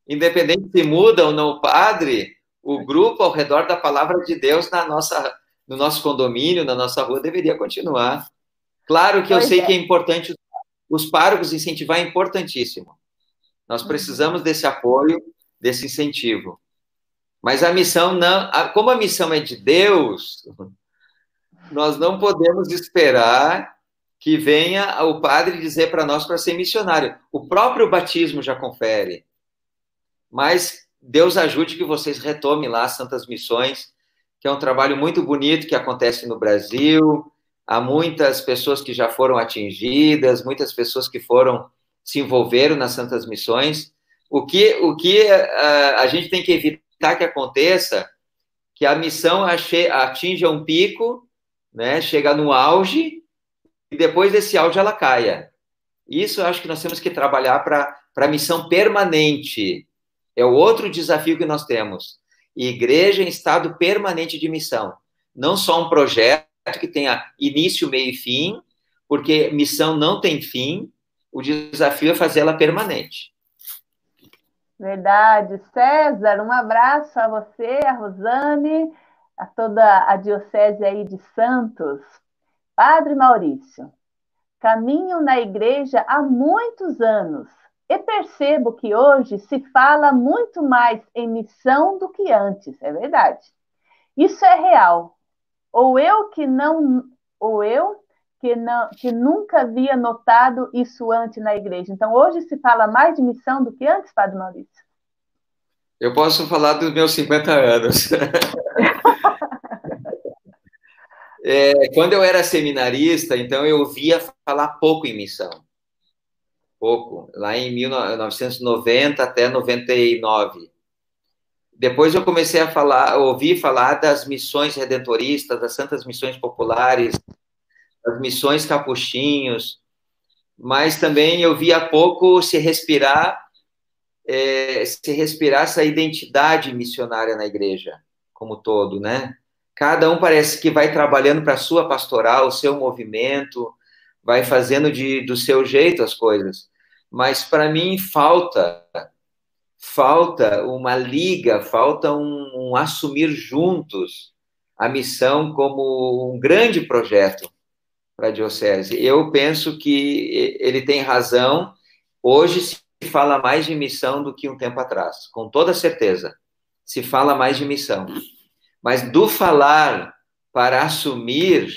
Independente se muda ou não o padre, o grupo ao redor da palavra de Deus na nossa, no nosso condomínio, na nossa rua, deveria continuar. Claro que eu sei é. que é importante, os párocos incentivar é importantíssimo. Nós uhum. precisamos desse apoio, desse incentivo. Mas a missão não, como a missão é de Deus, nós não podemos esperar que venha o padre dizer para nós para ser missionário. O próprio batismo já confere. Mas Deus ajude que vocês retomem lá as Santas Missões, que é um trabalho muito bonito que acontece no Brasil. Há muitas pessoas que já foram atingidas, muitas pessoas que foram se envolveram nas Santas Missões. O que, o que uh, a gente tem que evitar que aconteça que a missão atinja um pico, né, chega no auge e depois desse áudio ela caia. Isso eu acho que nós temos que trabalhar para a missão permanente. É o outro desafio que nós temos. Igreja em estado permanente de missão. Não só um projeto que tenha início, meio e fim, porque missão não tem fim, o desafio é fazê-la permanente. Verdade. César, um abraço a você, a Rosane, a toda a Diocese aí de Santos. Padre Maurício, caminho na igreja há muitos anos e percebo que hoje se fala muito mais em missão do que antes, é verdade. Isso é real. Ou eu que não, ou eu que não, que nunca havia notado isso antes na igreja. Então hoje se fala mais de missão do que antes, Padre Maurício. Eu posso falar dos meus 50 anos. É, quando eu era seminarista, então eu ouvia falar pouco em missão. Pouco. Lá em 1990 até 99. Depois eu comecei a falar, ouvir falar das missões redentoristas, das santas missões populares, das missões capuchinhos, mas também eu via pouco se respirar, é, se respirar essa identidade missionária na igreja como todo, né? Cada um parece que vai trabalhando para a sua pastoral, o seu movimento, vai fazendo de, do seu jeito as coisas. Mas para mim falta, falta uma liga, falta um, um assumir juntos a missão como um grande projeto para a diocese. Eu penso que ele tem razão. Hoje se fala mais de missão do que um tempo atrás, com toda certeza. Se fala mais de missão. Mas do falar para assumir,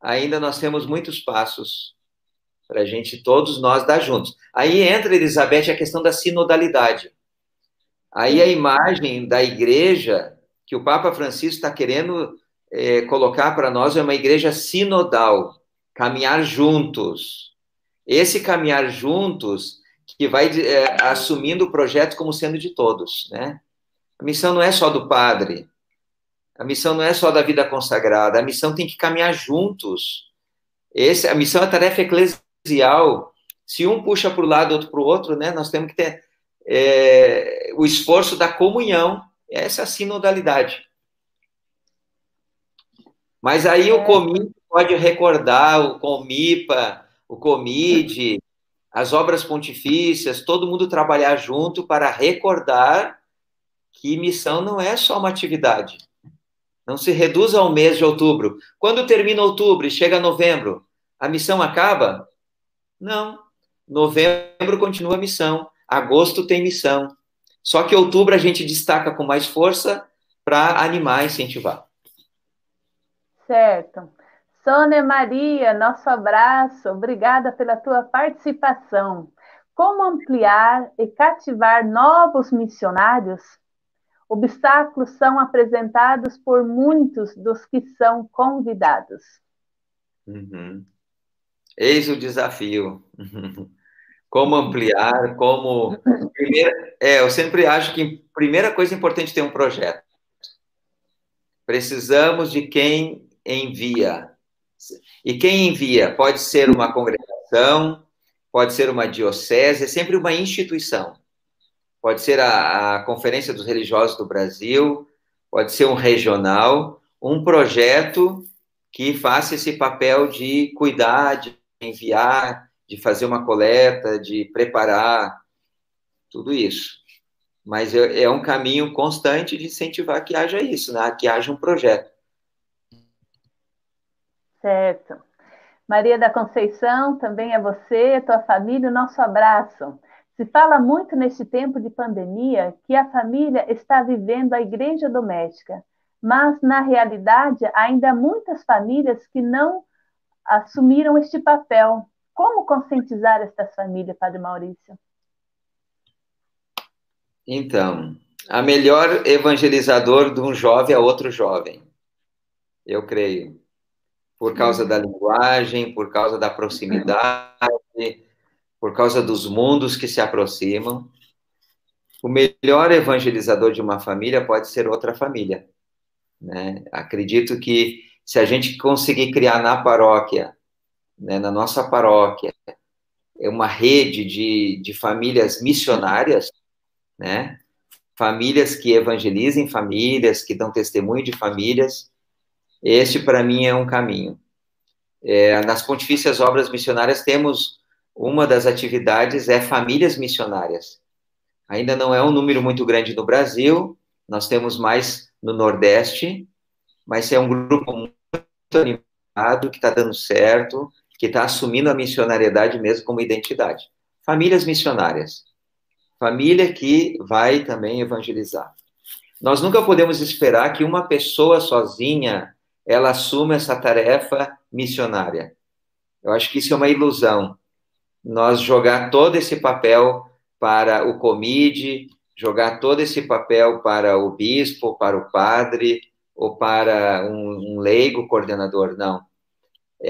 ainda nós temos muitos passos para a gente, todos nós, dar juntos. Aí entra, Elizabeth, a questão da sinodalidade. Aí a imagem da igreja que o Papa Francisco está querendo é, colocar para nós é uma igreja sinodal, caminhar juntos. Esse caminhar juntos que vai é, assumindo o projeto como sendo de todos, né? A missão não é só do padre, a missão não é só da vida consagrada, a missão tem que caminhar juntos. Esse, a missão é a tarefa eclesial. Se um puxa para o lado, outro para o outro, né, nós temos que ter é, o esforço da comunhão. Essa é a sinodalidade. Mas aí o é. comitê pode recordar o Comipa, o Comide, as obras pontifícias, todo mundo trabalhar junto para recordar que missão não é só uma atividade. Não se reduz ao mês de outubro. Quando termina outubro e chega novembro, a missão acaba? Não. Novembro continua a missão. Agosto tem missão. Só que outubro a gente destaca com mais força para animar e incentivar. Certo. Sônia Maria, nosso abraço. Obrigada pela tua participação. Como ampliar e cativar novos missionários? Obstáculos são apresentados por muitos dos que são convidados. Uhum. Eis o desafio. Como ampliar, como. Primeira, é, eu sempre acho que primeira coisa importante ter um projeto. Precisamos de quem envia. E quem envia pode ser uma congregação, pode ser uma diocese, é sempre uma instituição. Pode ser a, a Conferência dos Religiosos do Brasil, pode ser um regional, um projeto que faça esse papel de cuidar, de enviar, de fazer uma coleta, de preparar, tudo isso. Mas é, um caminho constante de incentivar que haja isso, né? que haja um projeto. Certo. Maria da Conceição, também é você, tua família, o nosso abraço. Se fala muito neste tempo de pandemia que a família está vivendo a igreja doméstica, mas na realidade ainda há muitas famílias que não assumiram este papel. Como conscientizar estas famílias, Padre Maurício? Então, a melhor evangelizador de um jovem é outro jovem, eu creio. Por causa da linguagem, por causa da proximidade, por causa dos mundos que se aproximam. O melhor evangelizador de uma família pode ser outra família. Né? Acredito que se a gente conseguir criar na paróquia, né, na nossa paróquia, uma rede de, de famílias missionárias, né? famílias que evangelizem famílias, que dão testemunho de famílias, este para mim é um caminho. É, nas Pontifícias Obras Missionárias temos uma das atividades é famílias missionárias. Ainda não é um número muito grande no Brasil, nós temos mais no Nordeste, mas é um grupo muito animado, que está dando certo, que está assumindo a missionariedade mesmo como identidade. Famílias missionárias. Família que vai também evangelizar. Nós nunca podemos esperar que uma pessoa sozinha ela assuma essa tarefa missionária. Eu acho que isso é uma ilusão. Nós jogar todo esse papel para o comide, jogar todo esse papel para o bispo, para o padre, ou para um, um leigo coordenador, não.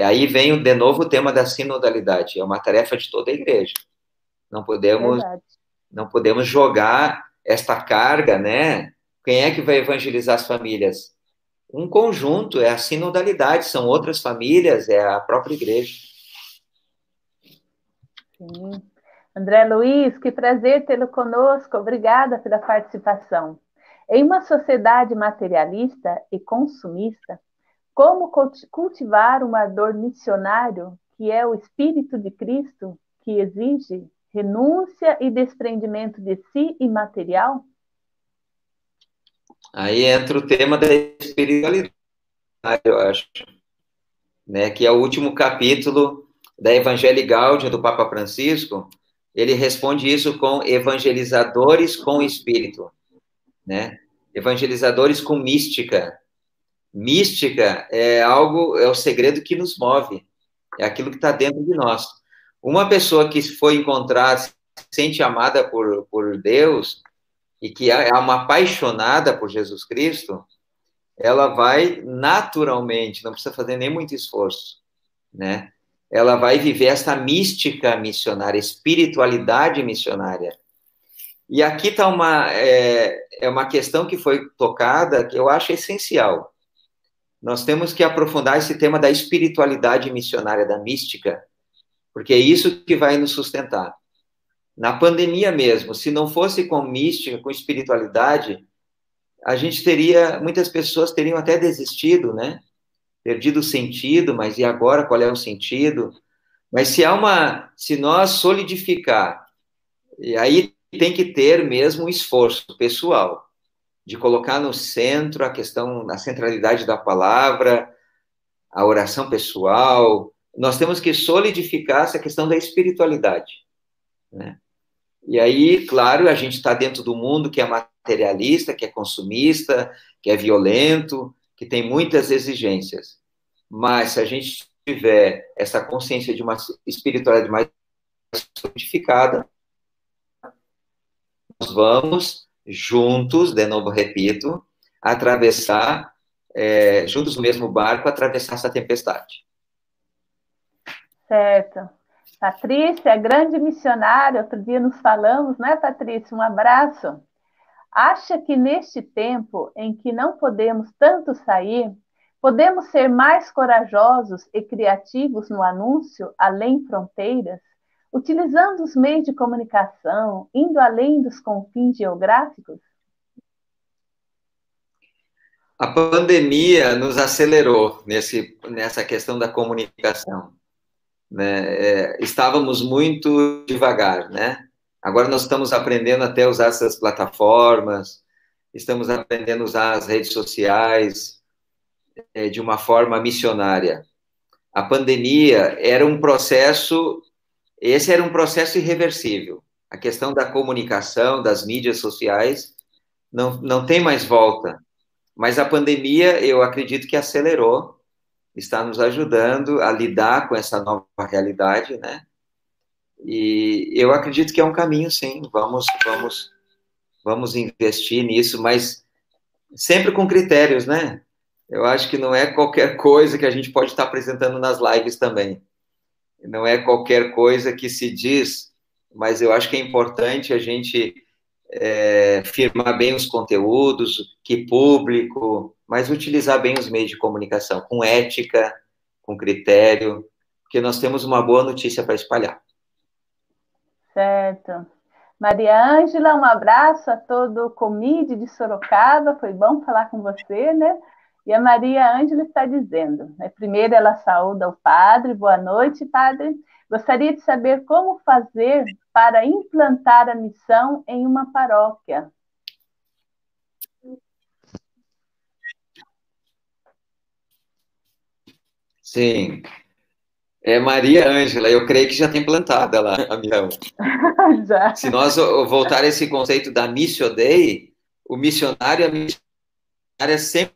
Aí vem de novo o tema da sinodalidade, é uma tarefa de toda a igreja. Não podemos, não podemos jogar esta carga, né? Quem é que vai evangelizar as famílias? Um conjunto, é a sinodalidade, são outras famílias, é a própria igreja. Sim. André Luiz, que prazer tê-lo conosco. Obrigada pela participação. Em uma sociedade materialista e consumista, como cultivar um ardor missionário, que é o Espírito de Cristo, que exige renúncia e desprendimento de si e material? Aí entra o tema da espiritualidade, eu acho, né, que é o último capítulo da Evangelii Gaudium do Papa Francisco, ele responde isso com evangelizadores com espírito né? Evangelizadores com mística. Mística é algo, é o segredo que nos move, é aquilo que está dentro de nós. Uma pessoa que foi encontrada, se sente amada por, por Deus e que é uma apaixonada por Jesus Cristo, ela vai naturalmente, não precisa fazer nem muito esforço, né? Ela vai viver essa mística missionária, espiritualidade missionária. E aqui está uma, é, é uma questão que foi tocada que eu acho essencial. Nós temos que aprofundar esse tema da espiritualidade missionária, da mística, porque é isso que vai nos sustentar. Na pandemia mesmo, se não fosse com mística, com espiritualidade, a gente teria, muitas pessoas teriam até desistido, né? perdido o sentido, mas e agora qual é o sentido? Mas se há uma, se nós solidificar, e aí tem que ter mesmo um esforço pessoal de colocar no centro a questão, a centralidade da palavra, a oração pessoal. Nós temos que solidificar essa questão da espiritualidade, né? E aí, claro, a gente está dentro do mundo que é materialista, que é consumista, que é violento, que tem muitas exigências. Mas se a gente tiver essa consciência de uma espiritualidade mais solidificada, nós vamos juntos, de novo repito, atravessar, é, juntos no mesmo barco, atravessar essa tempestade. Certo. Patrícia, grande missionária, outro dia nos falamos, não é, Patrícia? Um abraço. Acha que neste tempo em que não podemos tanto sair, podemos ser mais corajosos e criativos no anúncio além fronteiras, utilizando os meios de comunicação, indo além dos confins geográficos? A pandemia nos acelerou nesse, nessa questão da comunicação né? É, estávamos muito devagar, né? Agora nós estamos aprendendo até a usar essas plataformas, estamos aprendendo a usar as redes sociais é, de uma forma missionária. A pandemia era um processo, esse era um processo irreversível. A questão da comunicação, das mídias sociais, não, não tem mais volta. Mas a pandemia, eu acredito que acelerou está nos ajudando a lidar com essa nova realidade, né? E eu acredito que é um caminho, sim. Vamos, vamos, vamos investir nisso, mas sempre com critérios, né? Eu acho que não é qualquer coisa que a gente pode estar apresentando nas lives também. Não é qualquer coisa que se diz, mas eu acho que é importante a gente é, firmar bem os conteúdos, que público, mas utilizar bem os meios de comunicação, com ética, com critério, porque nós temos uma boa notícia para espalhar. Certo. Maria Ângela, um abraço a todo o Comide de Sorocaba, foi bom falar com você, né? E a Maria Ângela está dizendo, né, primeiro ela saúda o padre, boa noite, padre. Gostaria de saber como fazer para implantar a missão em uma paróquia. Sim. É Maria Ângela, eu creio que já tem plantada lá a missão. já. Se nós voltar a esse conceito da missio dei, o missionário e a missionária sempre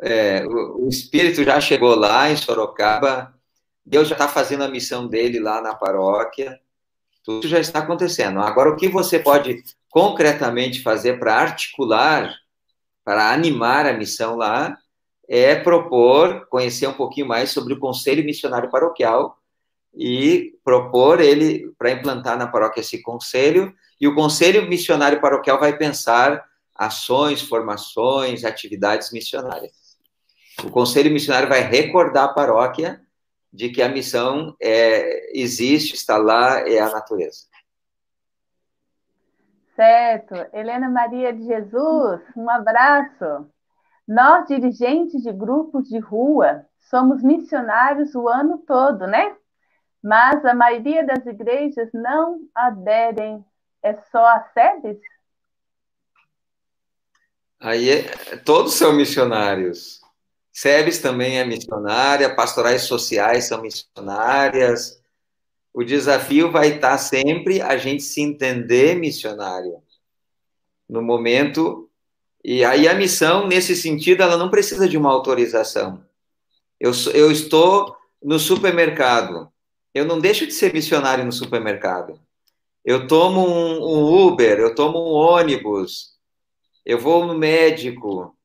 é, o, o Espírito já chegou lá em Sorocaba, Deus já está fazendo a missão dele lá na paróquia, tudo já está acontecendo. Agora, o que você pode concretamente fazer para articular, para animar a missão lá, é propor, conhecer um pouquinho mais sobre o Conselho Missionário Paroquial e propor ele para implantar na paróquia esse conselho, e o Conselho Missionário Paroquial vai pensar ações, formações, atividades missionárias. O Conselho Missionário vai recordar a paróquia de que a missão é, existe, está lá, é a natureza. Certo. Helena Maria de Jesus, um abraço. Nós, dirigentes de grupos de rua, somos missionários o ano todo, né? Mas a maioria das igrejas não aderem, é só a sedes? Aí é, todos são missionários. SEBS também é missionária, pastorais sociais são missionárias. O desafio vai estar sempre a gente se entender missionário. No momento e aí a missão, nesse sentido, ela não precisa de uma autorização. Eu, eu estou no supermercado. Eu não deixo de ser missionário no supermercado. Eu tomo um, um Uber, eu tomo um ônibus, eu vou no médico,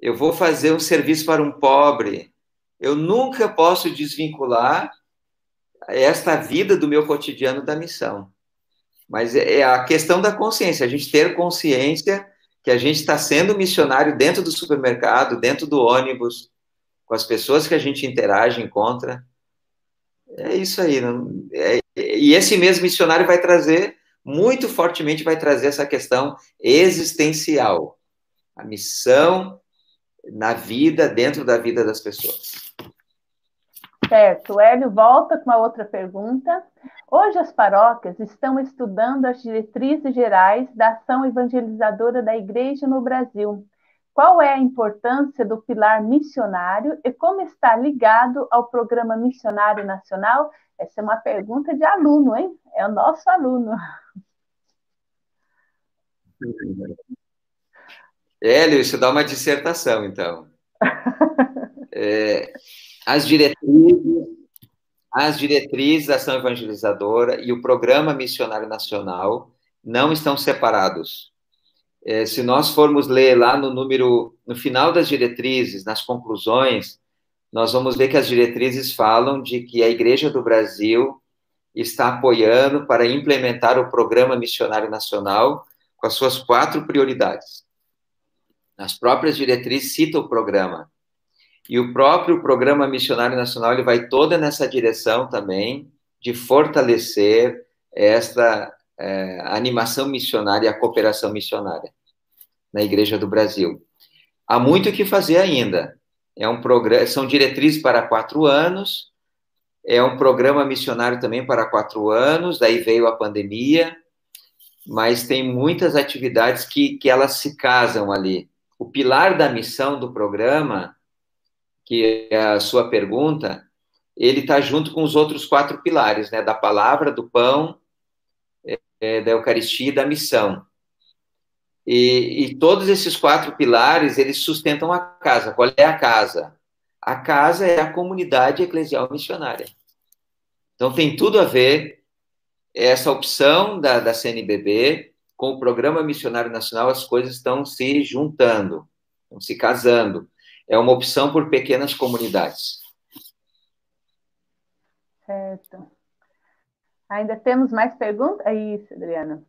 eu vou fazer um serviço para um pobre. Eu nunca posso desvincular esta vida do meu cotidiano da missão. Mas é, é a questão da consciência, a gente ter consciência que a gente está sendo missionário dentro do supermercado, dentro do ônibus, com as pessoas que a gente interage, encontra. É isso aí. Não, é, e esse mesmo missionário vai trazer, muito fortemente, vai trazer essa questão existencial. A missão na vida, dentro da vida das pessoas. Certo. O Hélio volta com uma outra pergunta. Hoje as paróquias estão estudando as diretrizes gerais da ação evangelizadora da Igreja no Brasil. Qual é a importância do pilar missionário e como está ligado ao Programa Missionário Nacional? Essa é uma pergunta de aluno, hein? É o nosso aluno. Hélio, isso dá uma dissertação, então. É, as diretrizes, as diretrizes da ação evangelizadora e o programa missionário nacional não estão separados. É, se nós formos ler lá no número, no final das diretrizes, nas conclusões, nós vamos ver que as diretrizes falam de que a Igreja do Brasil está apoiando para implementar o programa missionário nacional com as suas quatro prioridades. As próprias diretrizes citam o programa. E o próprio Programa Missionário Nacional ele vai toda nessa direção também de fortalecer esta é, animação missionária a cooperação missionária na Igreja do Brasil. Há muito o que fazer ainda. É um programa, são diretrizes para quatro anos, é um programa missionário também para quatro anos, daí veio a pandemia, mas tem muitas atividades que, que elas se casam ali. O pilar da missão do programa que é a sua pergunta, ele está junto com os outros quatro pilares, né? Da palavra, do pão, é, da Eucaristia e da missão. E, e, todos esses quatro pilares, eles sustentam a casa. Qual é a casa? A casa é a comunidade eclesial missionária. Então, tem tudo a ver essa opção da, da CNBB com o Programa Missionário Nacional, as coisas estão se juntando, estão se casando é uma opção por pequenas comunidades. Certo. Ainda temos mais perguntas? É isso, Adriana.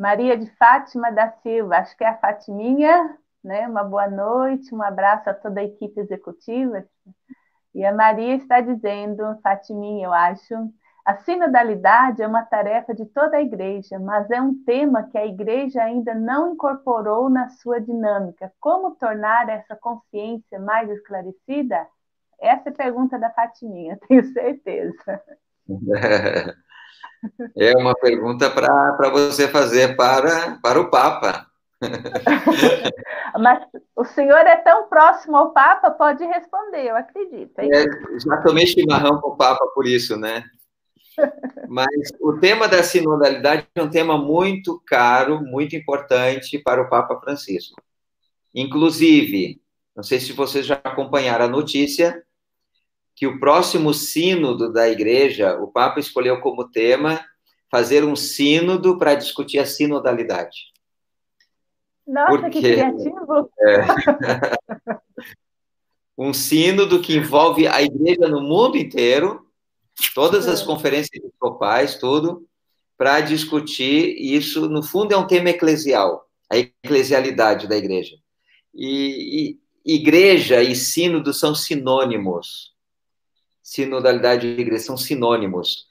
Maria de Fátima da Silva, acho que é a Fatiminha, né? Uma boa noite, um abraço a toda a equipe executiva. E a Maria está dizendo, Fatiminha, eu acho, a sinodalidade é uma tarefa de toda a igreja, mas é um tema que a igreja ainda não incorporou na sua dinâmica. Como tornar essa consciência mais esclarecida? Essa é a pergunta da Fatiminha, tenho certeza. É uma pergunta para você fazer para, para o Papa. Mas o senhor é tão próximo ao Papa, pode responder, eu acredito. É, já tomei chimarrão com o Papa por isso, né? Mas o tema da sinodalidade é um tema muito caro, muito importante para o Papa Francisco. Inclusive, não sei se vocês já acompanharam a notícia, que o próximo sínodo da igreja, o Papa escolheu como tema fazer um sínodo para discutir a sinodalidade. Nossa, Porque, que criativo! É, um sínodo que envolve a igreja no mundo inteiro, todas as é. conferências episcopais, tudo, para discutir isso. No fundo, é um tema eclesial, a eclesialidade da igreja. E, e igreja e sínodo são sinônimos. Sinodalidade e igreja são sinônimos.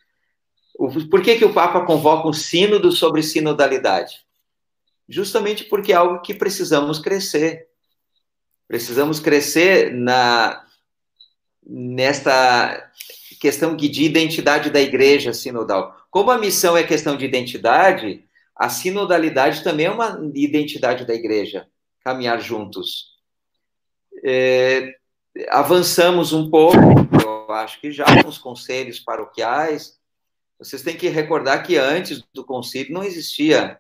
Por que, que o Papa convoca um sínodo sobre sinodalidade? Justamente porque é algo que precisamos crescer. Precisamos crescer na, nesta questão de identidade da igreja sinodal. Como a missão é questão de identidade, a sinodalidade também é uma identidade da igreja, caminhar juntos. É, avançamos um pouco, eu acho que já os conselhos paroquiais, vocês têm que recordar que antes do concílio não existia,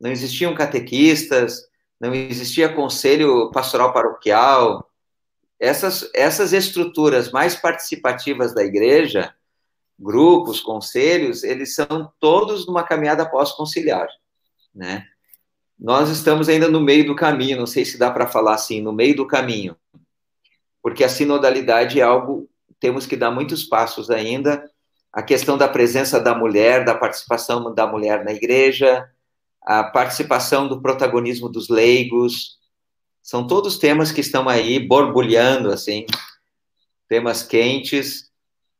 não existiam catequistas, não existia conselho pastoral paroquial, essas, essas estruturas mais participativas da igreja, grupos, conselhos, eles são todos numa caminhada pós-conciliar, né? Nós estamos ainda no meio do caminho, não sei se dá para falar assim, no meio do caminho, porque a sinodalidade é algo, temos que dar muitos passos ainda, a questão da presença da mulher, da participação da mulher na igreja, a participação do protagonismo dos leigos, são todos temas que estão aí borbulhando, assim, temas quentes,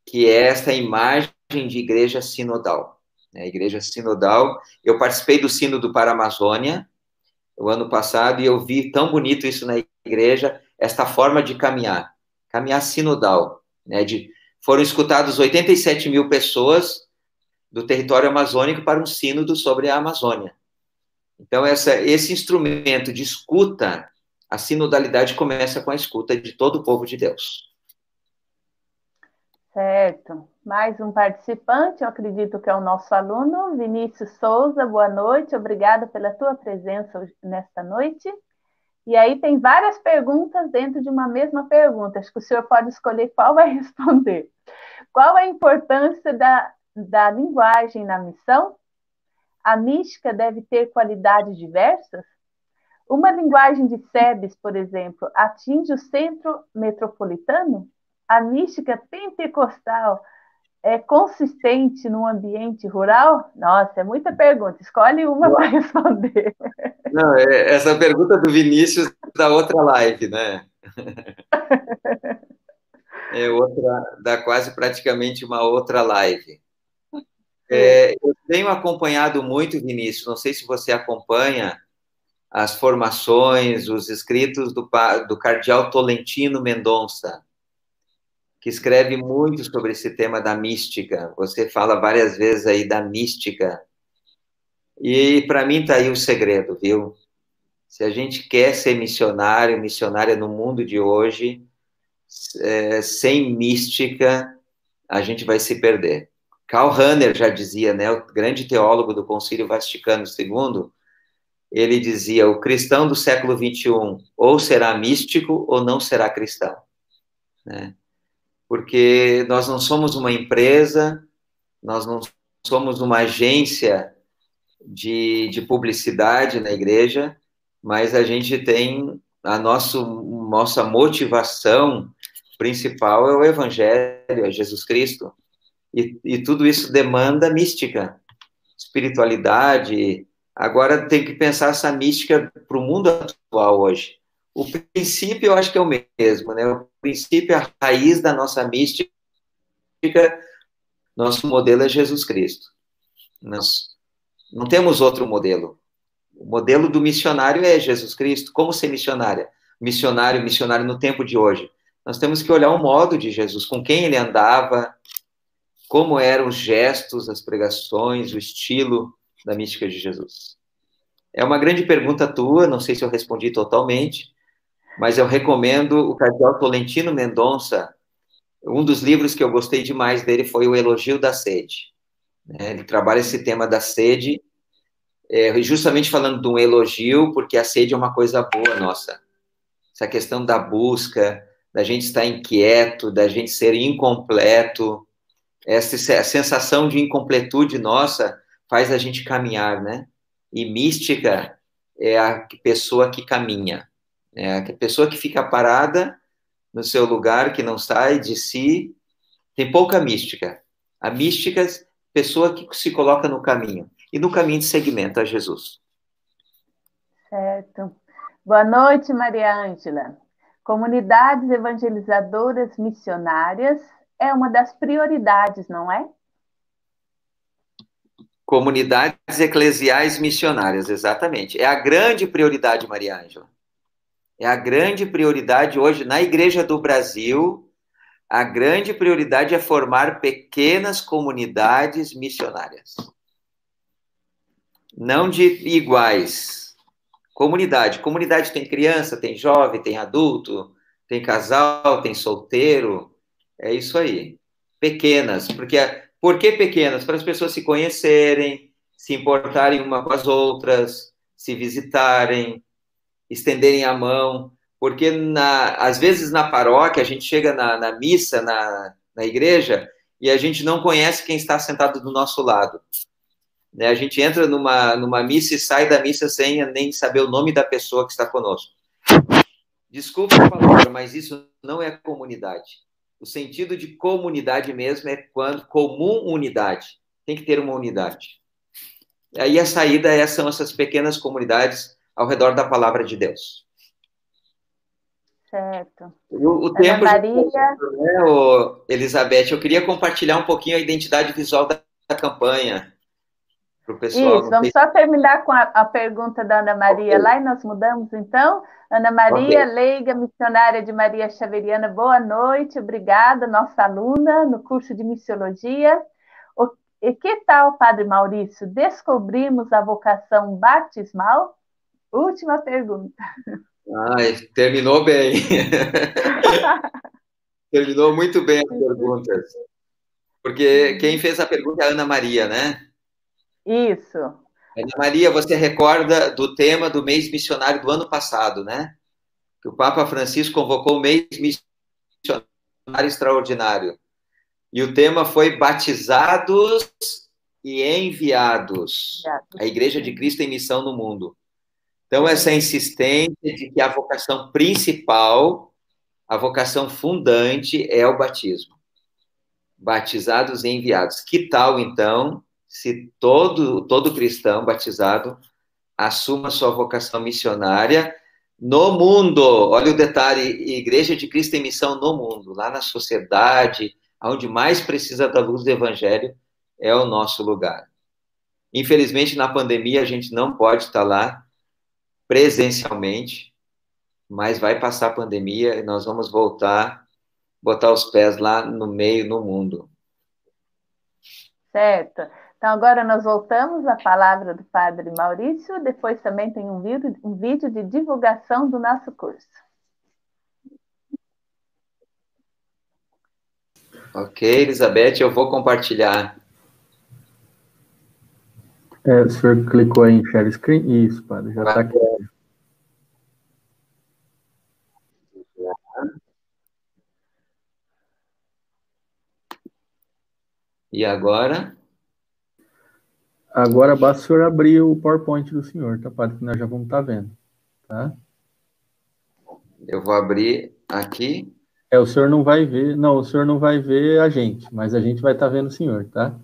que é esta imagem de igreja sinodal. Né? Igreja sinodal. Eu participei do Sínodo para a Amazônia o ano passado e eu vi tão bonito isso na igreja, esta forma de caminhar, caminhar sinodal, né? De, foram escutados 87 mil pessoas do território amazônico para um sínodo sobre a Amazônia. Então, essa, esse instrumento de escuta, a sinodalidade começa com a escuta de todo o povo de Deus. Certo. Mais um participante, eu acredito que é o nosso aluno, Vinícius Souza. Boa noite, obrigada pela tua presença nesta noite. E aí tem várias perguntas dentro de uma mesma pergunta. Acho que o senhor pode escolher qual vai responder. Qual a importância da, da linguagem na missão? A mística deve ter qualidades diversas? Uma linguagem de SEBS, por exemplo, atinge o centro metropolitano? a mística pentecostal é consistente num ambiente rural? Nossa, é muita pergunta. Escolhe uma para responder. Não, é, essa pergunta do Vinícius da outra live, né? É outra, dá quase praticamente uma outra live. É, eu tenho acompanhado muito, Vinícius, não sei se você acompanha as formações, os escritos do, do cardeal Tolentino Mendonça que escreve muito sobre esse tema da mística. Você fala várias vezes aí da mística. E para mim está aí o segredo, viu? Se a gente quer ser missionário, missionária no mundo de hoje, é, sem mística, a gente vai se perder. Karl Rahner já dizia, né, o grande teólogo do Concílio Vaticano II, ele dizia: o cristão do século 21 ou será místico ou não será cristão. Né? porque nós não somos uma empresa, nós não somos uma agência de, de publicidade na igreja, mas a gente tem a nosso, nossa motivação principal é o Evangelho, é Jesus Cristo. E, e tudo isso demanda mística, espiritualidade. Agora tem que pensar essa mística para o mundo atual hoje. O princípio eu acho que é o mesmo, né? O princípio, a raiz da nossa mística, nosso modelo é Jesus Cristo. Nós não temos outro modelo. O modelo do missionário é Jesus Cristo. Como ser missionária? Missionário, missionário no tempo de hoje. Nós temos que olhar o modo de Jesus, com quem ele andava, como eram os gestos, as pregações, o estilo da mística de Jesus. É uma grande pergunta tua, não sei se eu respondi totalmente, mas eu recomendo o Cardeal Tolentino Mendonça. Um dos livros que eu gostei demais dele foi O Elogio da Sede. Né? Ele trabalha esse tema da sede, é, justamente falando de um elogio, porque a sede é uma coisa boa nossa. Essa questão da busca, da gente estar inquieto, da gente ser incompleto, essa sensação de incompletude nossa faz a gente caminhar, né? E mística é a pessoa que caminha. É a pessoa que fica parada no seu lugar, que não sai de si, tem pouca mística. A mística é pessoa que se coloca no caminho, e no caminho de seguimento a Jesus. Certo. Boa noite, Maria Ângela. Comunidades evangelizadoras missionárias é uma das prioridades, não é? Comunidades eclesiais missionárias, exatamente. É a grande prioridade, Maria Ângela é a grande prioridade hoje na Igreja do Brasil. A grande prioridade é formar pequenas comunidades missionárias. Não de iguais. Comunidade. Comunidade tem criança, tem jovem, tem adulto, tem casal, tem solteiro. É isso aí. Pequenas. Porque, por que pequenas? Para as pessoas se conhecerem, se importarem uma com as outras, se visitarem, estenderem a mão, porque na, às vezes na paróquia a gente chega na, na missa, na, na igreja, e a gente não conhece quem está sentado do nosso lado. Né? A gente entra numa, numa missa e sai da missa sem nem saber o nome da pessoa que está conosco. Desculpa a palavra, mas isso não é comunidade. O sentido de comunidade mesmo é quando comum unidade. Tem que ter uma unidade. Aí a saída é, são essas pequenas comunidades ao redor da palavra de Deus. Certo. O, o tempo Maria... né, Elizabeth, eu queria compartilhar um pouquinho a identidade visual da, da campanha. Para o pessoal. Isso, vamos só terminar com a, a, pergunta da Ana Maria okay. lá e nós mudamos então. Ana Maria, okay. leiga, missionária de Maria Xaveriana, boa noite, obrigada, nossa aluna no curso de missiologia. O, e que tal, Padre Maurício, descobrimos a vocação batismal? Última pergunta. Ai, terminou bem. terminou muito bem as perguntas. Porque quem fez a pergunta é a Ana Maria, né? Isso. Ana Maria, você recorda do tema do mês missionário do ano passado, né? Que o Papa Francisco convocou o mês missionário extraordinário. E o tema foi batizados e enviados. A Igreja de Cristo em missão no mundo. Então, essa insistência de que a vocação principal, a vocação fundante é o batismo. Batizados e enviados. Que tal, então, se todo, todo cristão batizado assuma sua vocação missionária no mundo. Olha o detalhe: Igreja de Cristo em missão no mundo, lá na sociedade, onde mais precisa da luz do Evangelho, é o nosso lugar. Infelizmente, na pandemia, a gente não pode estar lá presencialmente, mas vai passar a pandemia e nós vamos voltar, botar os pés lá no meio, no mundo. Certo. Então, agora nós voltamos à palavra do Padre Maurício, depois também tem um vídeo, um vídeo de divulgação do nosso curso. Ok, Elizabeth, eu vou compartilhar. É, o senhor clicou em share screen? Isso, padre, já está aqui. E agora? Agora basta o senhor abrir o PowerPoint do senhor, tá, padre? Que nós já vamos estar tá vendo, tá? Eu vou abrir aqui. É, o senhor não vai ver, não, o senhor não vai ver a gente, mas a gente vai estar tá vendo o senhor, tá?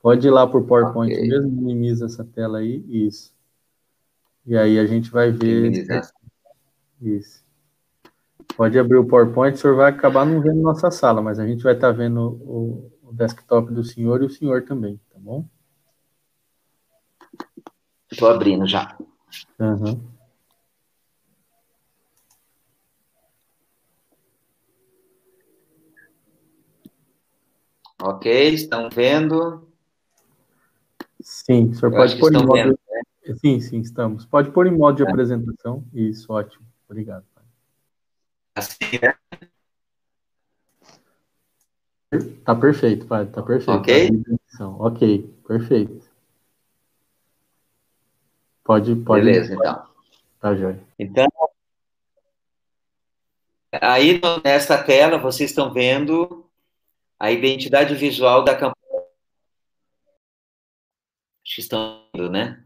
Pode ir lá por PowerPoint okay. mesmo, minimiza essa tela aí, isso. E aí a gente vai ver. Isso. Pode abrir o PowerPoint, o senhor vai acabar não vendo nossa sala, mas a gente vai estar tá vendo o, o desktop do senhor e o senhor também, tá bom? Estou abrindo já. Uhum. Ok, estão vendo? Sim, o senhor Eu pode pôr em modo. Vendo, né? Sim, sim, estamos. Pode pôr em modo de é. apresentação. Isso, ótimo. Obrigado. Pai. Assim, né? Tá perfeito, pai. Tá perfeito. Ok? Ok, perfeito. Pode, pode. Beleza, então. Tá, Joia. Então, aí nessa tela vocês estão vendo a identidade visual da campanha. Acho que estão vendo, né?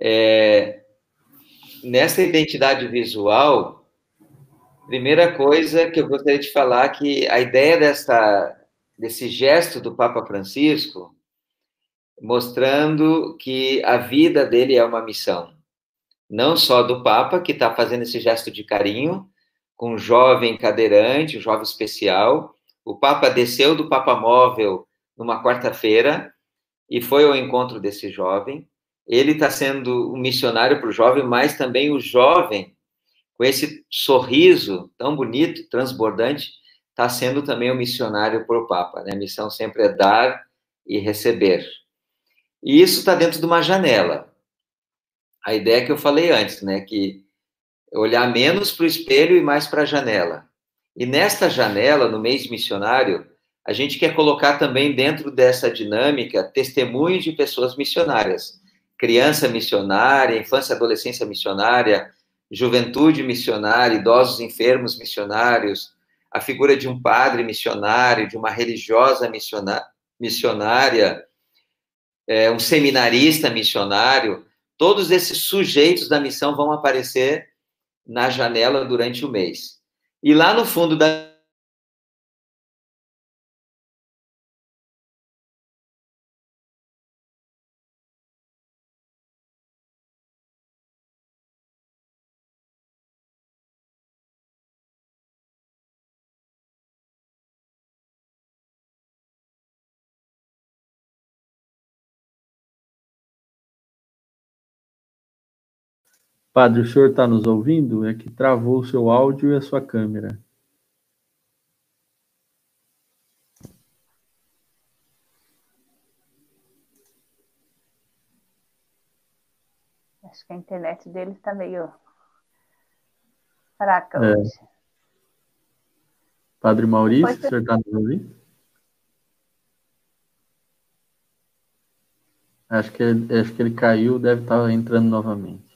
É, nessa identidade visual, primeira coisa que eu gostaria de falar é que a ideia dessa, desse gesto do Papa Francisco mostrando que a vida dele é uma missão. Não só do Papa, que está fazendo esse gesto de carinho, com um jovem cadeirante, um jovem especial. O Papa desceu do Papa Móvel numa quarta-feira e foi ao encontro desse jovem. Ele está sendo um missionário para o jovem, mas também o jovem, com esse sorriso tão bonito, transbordante, está sendo também um missionário para o Papa. Né? A missão sempre é dar e receber. E isso está dentro de uma janela. A ideia que eu falei antes, né? Que olhar menos para o espelho e mais para a janela. E nesta janela, no mês missionário, a gente quer colocar também dentro dessa dinâmica testemunhos de pessoas missionárias. Criança missionária, infância e adolescência missionária, juventude missionária, idosos enfermos missionários, a figura de um padre missionário, de uma religiosa missionária, é, um seminarista missionário, todos esses sujeitos da missão vão aparecer na janela durante o mês. E lá no fundo da Padre, o senhor está nos ouvindo? É que travou o seu áudio e a sua câmera. Acho que a internet dele está meio fraca é. hoje. Padre Maurício, o senhor está nos ouvindo? Acho que, acho que ele caiu, deve estar tá entrando novamente.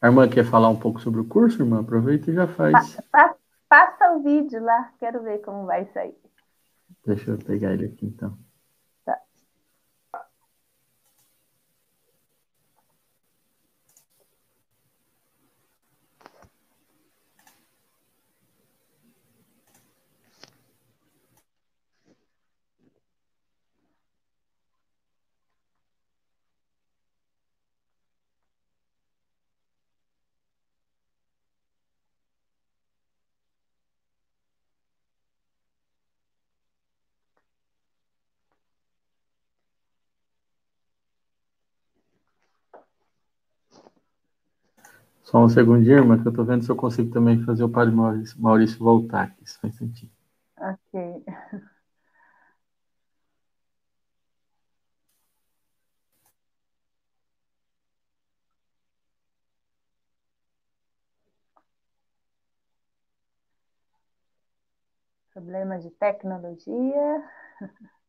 A irmã quer falar um pouco sobre o curso, irmã? Aproveita e já faz. Pa, pa, passa o vídeo lá, quero ver como vai sair. Deixa eu pegar ele aqui então. Só um segundinho, irmã, que eu estou vendo se eu consigo também fazer o padre Maurício, Maurício voltar aqui. Só um instantinho. Ok. Problemas de tecnologia.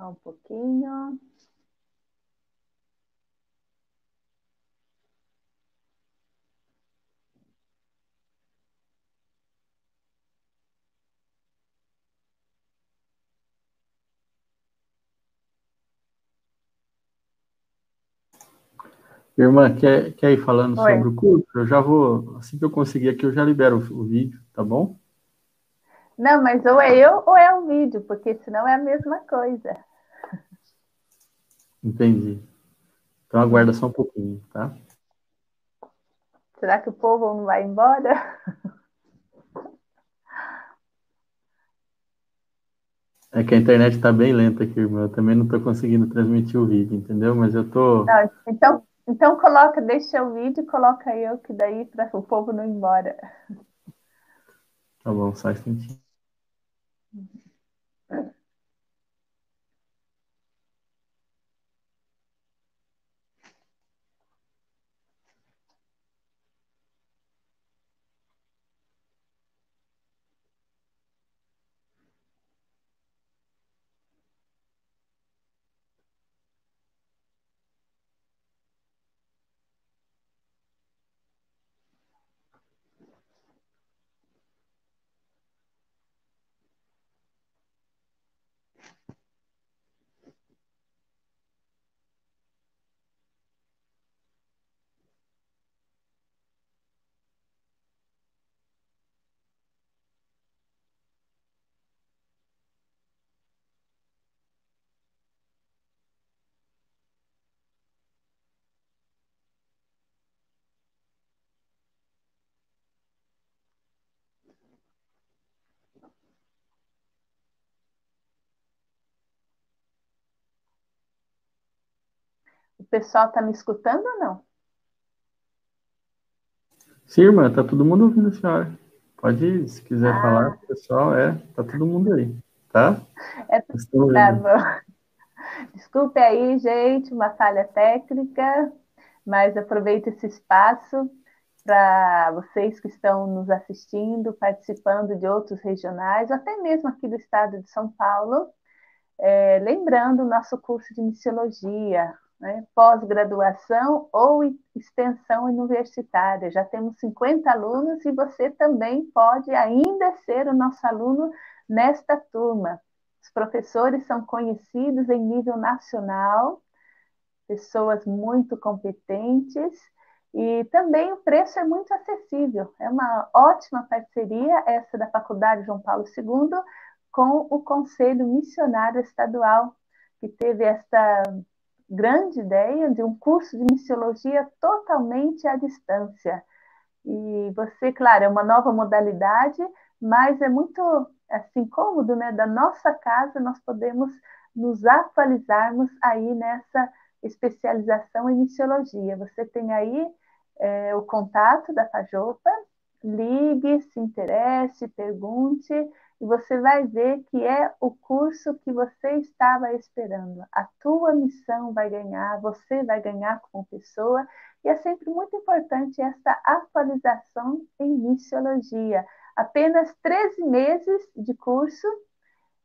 Só um pouquinho. Irmã, quer, quer ir falando Oi. sobre o curso? Eu já vou, assim que eu conseguir aqui, eu já libero o, o vídeo, tá bom? Não, mas ou é eu ou é o vídeo, porque senão é a mesma coisa. Entendi. Então aguarda só um pouquinho, tá? Será que o povo não vai embora? É que a internet está bem lenta aqui, irmão. Eu também não estou conseguindo transmitir o vídeo, entendeu? Mas eu tô. Não, então, então coloca, deixa o vídeo e coloca eu, que daí para o povo não ir embora. Tá bom, só um instantinho. pessoal está me escutando ou não? Sim, irmã, tá todo mundo ouvindo a senhora. Pode, se quiser ah. falar, pessoal, é, tá todo mundo aí, tá? É, tá bom. Desculpe aí, gente, uma falha técnica, mas aproveito esse espaço para vocês que estão nos assistindo, participando de outros regionais, até mesmo aqui do estado de São Paulo, é, lembrando o nosso curso de missiologia, né, pós-graduação ou extensão universitária. Já temos 50 alunos e você também pode ainda ser o nosso aluno nesta turma. Os professores são conhecidos em nível nacional, pessoas muito competentes e também o preço é muito acessível. É uma ótima parceria essa da Faculdade João Paulo II com o Conselho Missionário Estadual, que teve esta grande ideia de um curso de missiologia totalmente à distância. E você, claro, é uma nova modalidade, mas é muito assim cômodo, né? Da nossa casa nós podemos nos atualizarmos aí nessa especialização em missiologia. Você tem aí é, o contato da Fajopa, ligue, se interesse, pergunte, e você vai ver que é o curso que você estava esperando. A tua missão vai ganhar, você vai ganhar como pessoa, e é sempre muito importante essa atualização em missiologia. Apenas 13 meses de curso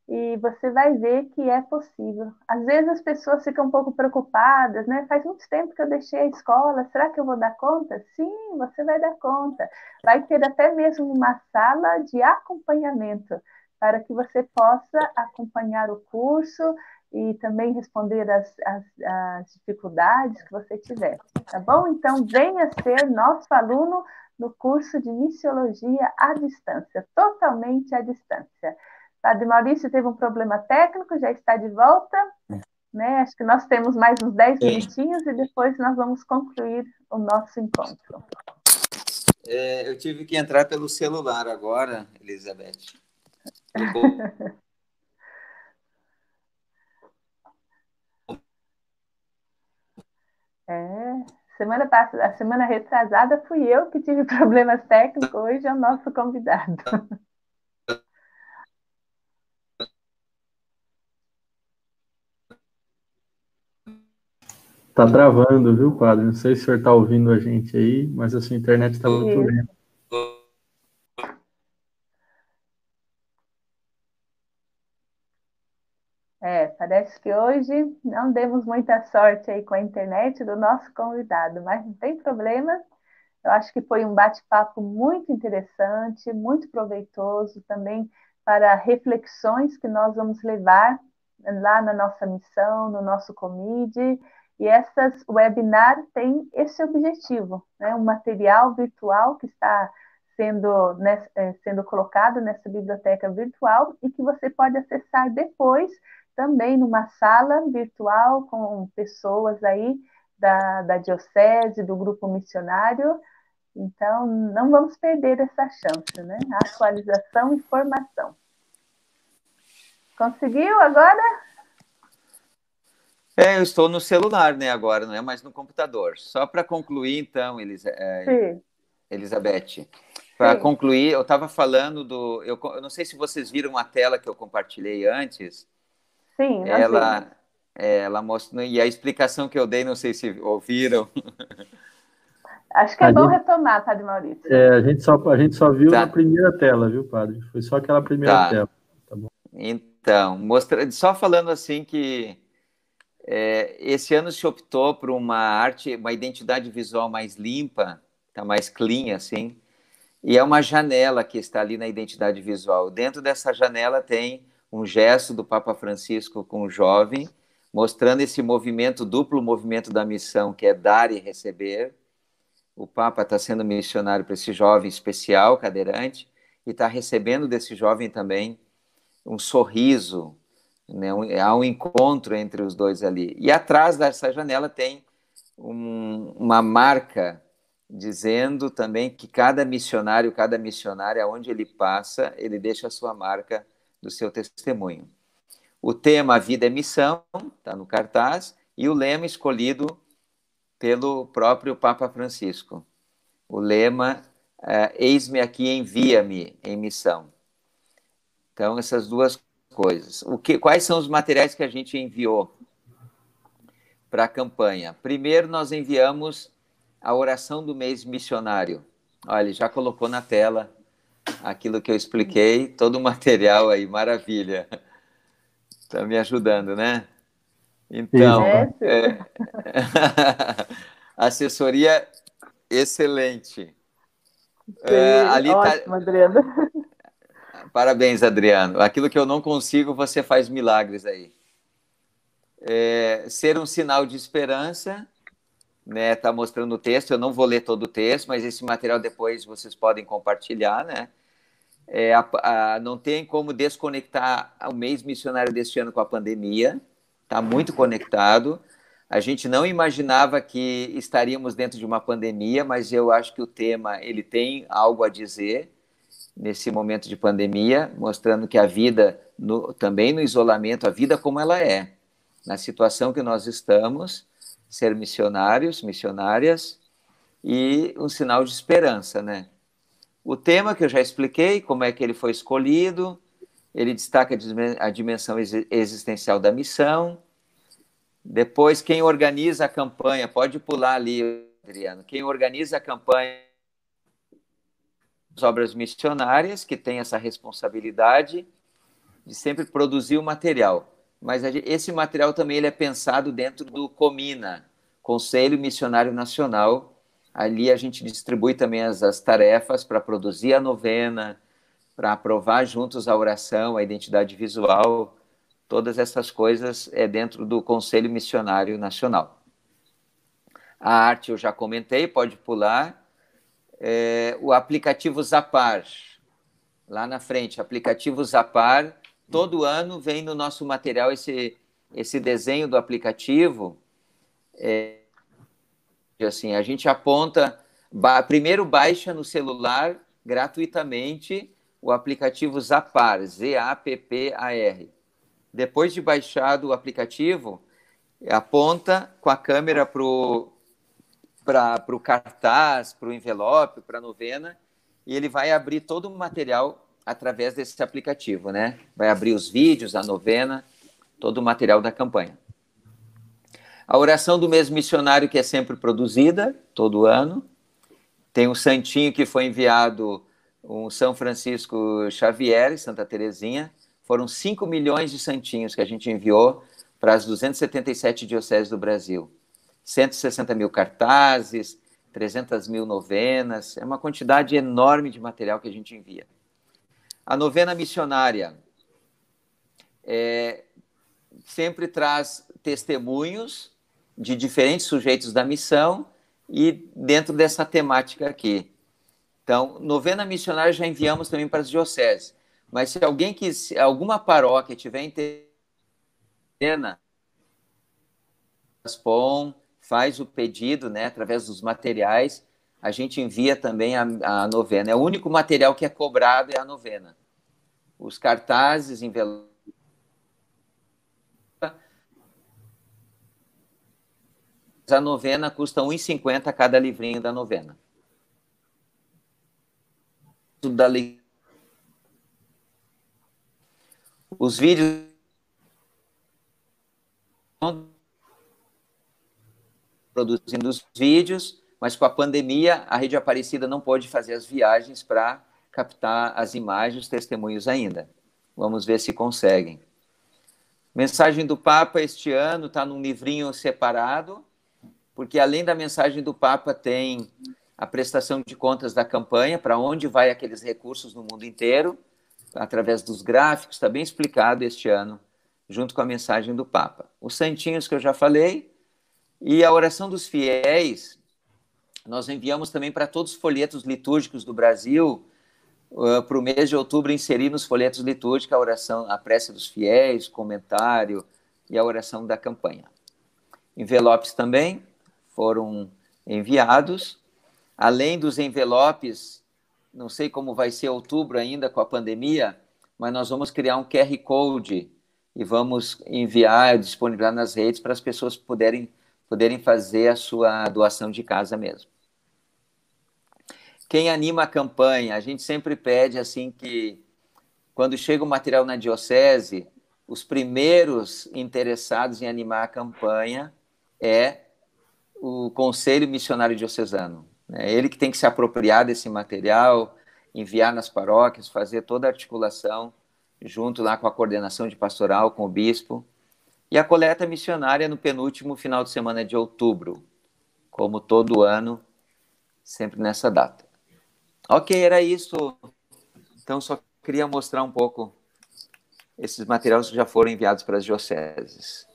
e você vai ver que é possível. Às vezes as pessoas ficam um pouco preocupadas, né? Faz muito tempo que eu deixei a escola, será que eu vou dar conta? Sim, você vai dar conta. Vai ter até mesmo uma sala de acompanhamento para que você possa acompanhar o curso e também responder as, as, as dificuldades que você tiver, tá bom? Então, venha ser nosso aluno no curso de Missiologia à distância, totalmente à distância. Padre Maurício teve um problema técnico, já está de volta. Né? Acho que nós temos mais uns 10 minutinhos e depois nós vamos concluir o nosso encontro. É, eu tive que entrar pelo celular agora, Elizabeth. É, semana passada, a semana retrasada fui eu que tive problemas técnicos, hoje é o nosso convidado. Tá travando, viu, padre? Não sei se o senhor tá ouvindo a gente aí, mas a sua internet está muito lenta. É, parece que hoje não demos muita sorte aí com a internet do nosso convidado, mas não tem problema. Eu acho que foi um bate-papo muito interessante, muito proveitoso também para reflexões que nós vamos levar lá na nossa missão, no nosso comide e essas webinar têm esse objetivo, né? um material virtual que está sendo, né, sendo colocado nessa biblioteca virtual e que você pode acessar depois também numa sala virtual com pessoas aí da, da diocese, do grupo missionário. Então, não vamos perder essa chance, né? Atualização e formação. Conseguiu agora? É, eu estou no celular, né, agora, não é mais no computador. Só para concluir, então, Elis é, Elizabeth, para concluir, eu estava falando do. Eu, eu, não sei se vocês viram a tela que eu compartilhei antes. Sim, ela, é, ela mostrou. E a explicação que eu dei, não sei se ouviram. Acho que é a bom gente, retomar, Padre Maurício. É, a gente só, a gente só viu tá. na primeira tela, viu, Padre? Foi só aquela primeira tá. tela. Tá então, mostra, só falando assim que é, esse ano se optou por uma arte, uma identidade visual mais limpa, tá mais clean assim, e é uma janela que está ali na identidade visual. Dentro dessa janela tem um gesto do Papa Francisco com o jovem, mostrando esse movimento, duplo movimento da missão, que é dar e receber. O Papa está sendo missionário para esse jovem especial, cadeirante, e está recebendo desse jovem também um sorriso, né? há um encontro entre os dois ali. E atrás dessa janela tem um, uma marca dizendo também que cada missionário, cada missionária, aonde ele passa, ele deixa a sua marca do seu testemunho. O tema Vida é Missão está no cartaz e o lema escolhido pelo próprio Papa Francisco. O lema é, Eis-me aqui, envia-me em missão. Então, essas duas coisas. O que, quais são os materiais que a gente enviou para a campanha? Primeiro, nós enviamos a oração do mês missionário. Olha, ele já colocou na tela aquilo que eu expliquei, todo o material aí, maravilha. Está me ajudando, né? Então, é, assessoria excelente. É, ali tá ótimo, tá... Adriana. Parabéns, Adriano. Aquilo que eu não consigo, você faz milagres aí. É, ser um sinal de esperança, né? Tá mostrando o texto. Eu não vou ler todo o texto, mas esse material depois vocês podem compartilhar, né? É, a, a, não tem como desconectar o mês missionário deste ano com a pandemia. Está muito conectado. A gente não imaginava que estaríamos dentro de uma pandemia, mas eu acho que o tema ele tem algo a dizer nesse momento de pandemia, mostrando que a vida, no, também no isolamento, a vida como ela é, na situação que nós estamos, ser missionários, missionárias, e um sinal de esperança, né? O tema que eu já expliquei, como é que ele foi escolhido, ele destaca a dimensão existencial da missão. Depois, quem organiza a campanha, pode pular ali, Adriano, quem organiza a campanha as obras missionárias, que tem essa responsabilidade de sempre produzir o material. Mas esse material também ele é pensado dentro do Comina, Conselho Missionário Nacional. Ali a gente distribui também as, as tarefas para produzir a novena, para aprovar juntos a oração, a identidade visual, todas essas coisas é dentro do Conselho Missionário Nacional. A arte eu já comentei, pode pular é, o aplicativo Zapar. Lá na frente, aplicativo Zapar. Todo ano vem no nosso material esse, esse desenho do aplicativo. É, assim, a gente aponta, ba, primeiro baixa no celular gratuitamente o aplicativo Zapar, Z-A-P-P-A-R. Depois de baixado o aplicativo, aponta com a câmera para o para o cartaz, para o envelope, para a novena, e ele vai abrir todo o material através desse aplicativo, né? Vai abrir os vídeos, a novena, todo o material da campanha. A oração do mês missionário, que é sempre produzida, todo ano. Tem um santinho que foi enviado, um São Francisco Xavier, Santa Terezinha. Foram 5 milhões de santinhos que a gente enviou para as 277 dioceses do Brasil. 160 mil cartazes, 300 mil novenas, é uma quantidade enorme de material que a gente envia. A novena missionária é, sempre traz testemunhos de diferentes sujeitos da missão e dentro dessa temática aqui. Então, novena missionária já enviamos também para as dioceses. Mas se alguém que alguma paróquia tiver interesse, POM, faz o pedido, né, através dos materiais, a gente envia também a, a novena. É o único material que é cobrado é a novena. Os cartazes, envelopes. A novena custa R$ 1,50 cada livrinho da novena. Da Os vídeos produzindo os vídeos, mas com a pandemia a Rede Aparecida não pode fazer as viagens para captar as imagens, os testemunhos ainda. Vamos ver se conseguem. Mensagem do Papa este ano está num livrinho separado, porque além da mensagem do Papa tem a prestação de contas da campanha, para onde vai aqueles recursos no mundo inteiro, através dos gráficos, está bem explicado este ano, junto com a mensagem do Papa. Os santinhos que eu já falei, e a oração dos fiéis, nós enviamos também para todos os folhetos litúrgicos do Brasil, uh, para o mês de outubro, inserir nos folhetos litúrgicos a oração, a prece dos fiéis, comentário e a oração da campanha. Envelopes também foram enviados. Além dos envelopes, não sei como vai ser outubro ainda com a pandemia, mas nós vamos criar um QR Code e vamos enviar, disponibilizar nas redes para as pessoas poderem poderem fazer a sua doação de casa mesmo. Quem anima a campanha, a gente sempre pede assim que quando chega o material na diocese, os primeiros interessados em animar a campanha é o Conselho Missionário Diocesano. É ele que tem que se apropriar desse material, enviar nas paróquias, fazer toda a articulação junto lá com a coordenação de pastoral, com o bispo, e a coleta missionária no penúltimo final de semana de outubro, como todo ano, sempre nessa data. Ok, era isso. Então, só queria mostrar um pouco esses materiais que já foram enviados para as dioceses.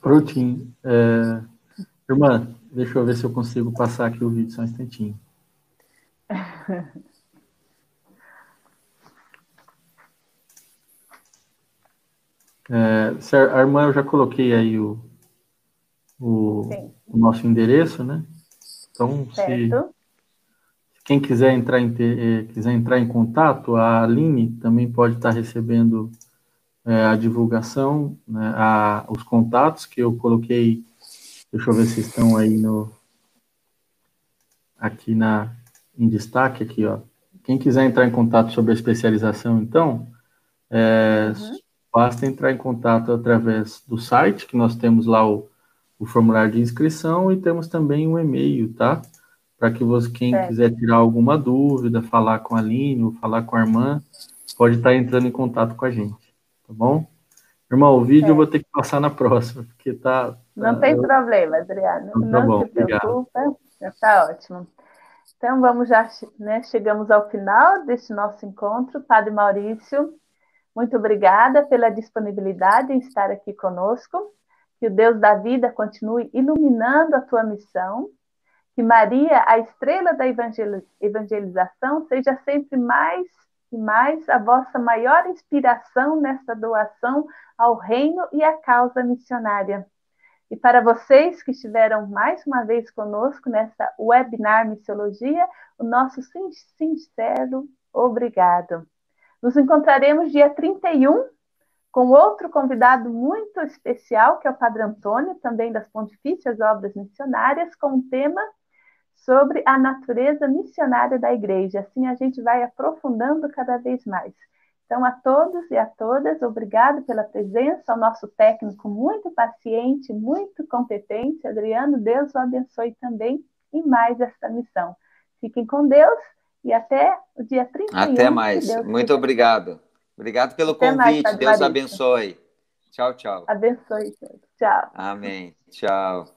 Prontinho. É... Irmã, Deixa eu ver se eu consigo passar aqui o vídeo só um instantinho. É, a irmã, eu já coloquei aí o, o, o nosso endereço, né? Então, se, quem quiser entrar em, eh, quiser entrar em contato, a Aline também pode estar recebendo é, a divulgação, né, a, os contatos que eu coloquei. Deixa eu ver se estão aí no aqui na em destaque aqui, ó. Quem quiser entrar em contato sobre a especialização, então, é, uhum. basta entrar em contato através do site, que nós temos lá o, o formulário de inscrição e temos também um e-mail, tá? Para que você, quem quiser tirar alguma dúvida, falar com a Aline ou falar com a irmã, pode estar entrando em contato com a gente, tá bom? Irmão, o vídeo eu vou ter que passar na próxima, porque tá. Não tá, tem eu... problema, Adriano. Então, tá não bom, se preocupa, está ótimo. Então, vamos já, né, chegamos ao final deste nosso encontro. Padre Maurício, muito obrigada pela disponibilidade em estar aqui conosco. Que o Deus da vida continue iluminando a tua missão. Que Maria, a estrela da evangelização, seja sempre mais e mais a vossa maior inspiração nesta doação ao reino e à causa missionária. E para vocês que estiveram mais uma vez conosco nessa webinar Missiologia, o nosso sincero obrigado. Nos encontraremos dia 31 com outro convidado muito especial, que é o Padre Antônio, também das Pontifícias Obras Missionárias, com um tema sobre a natureza missionária da igreja. Assim a gente vai aprofundando cada vez mais. Então, a todos e a todas, obrigado pela presença, ao nosso técnico muito paciente, muito competente, Adriano, Deus o abençoe também em mais esta missão. Fiquem com Deus e até o dia 31. Até mais. muito quiser. obrigado. Obrigado pelo até convite. Mais, Deus abençoe. Tchau, tchau. Abençoe. Tchau. Amém. Tchau.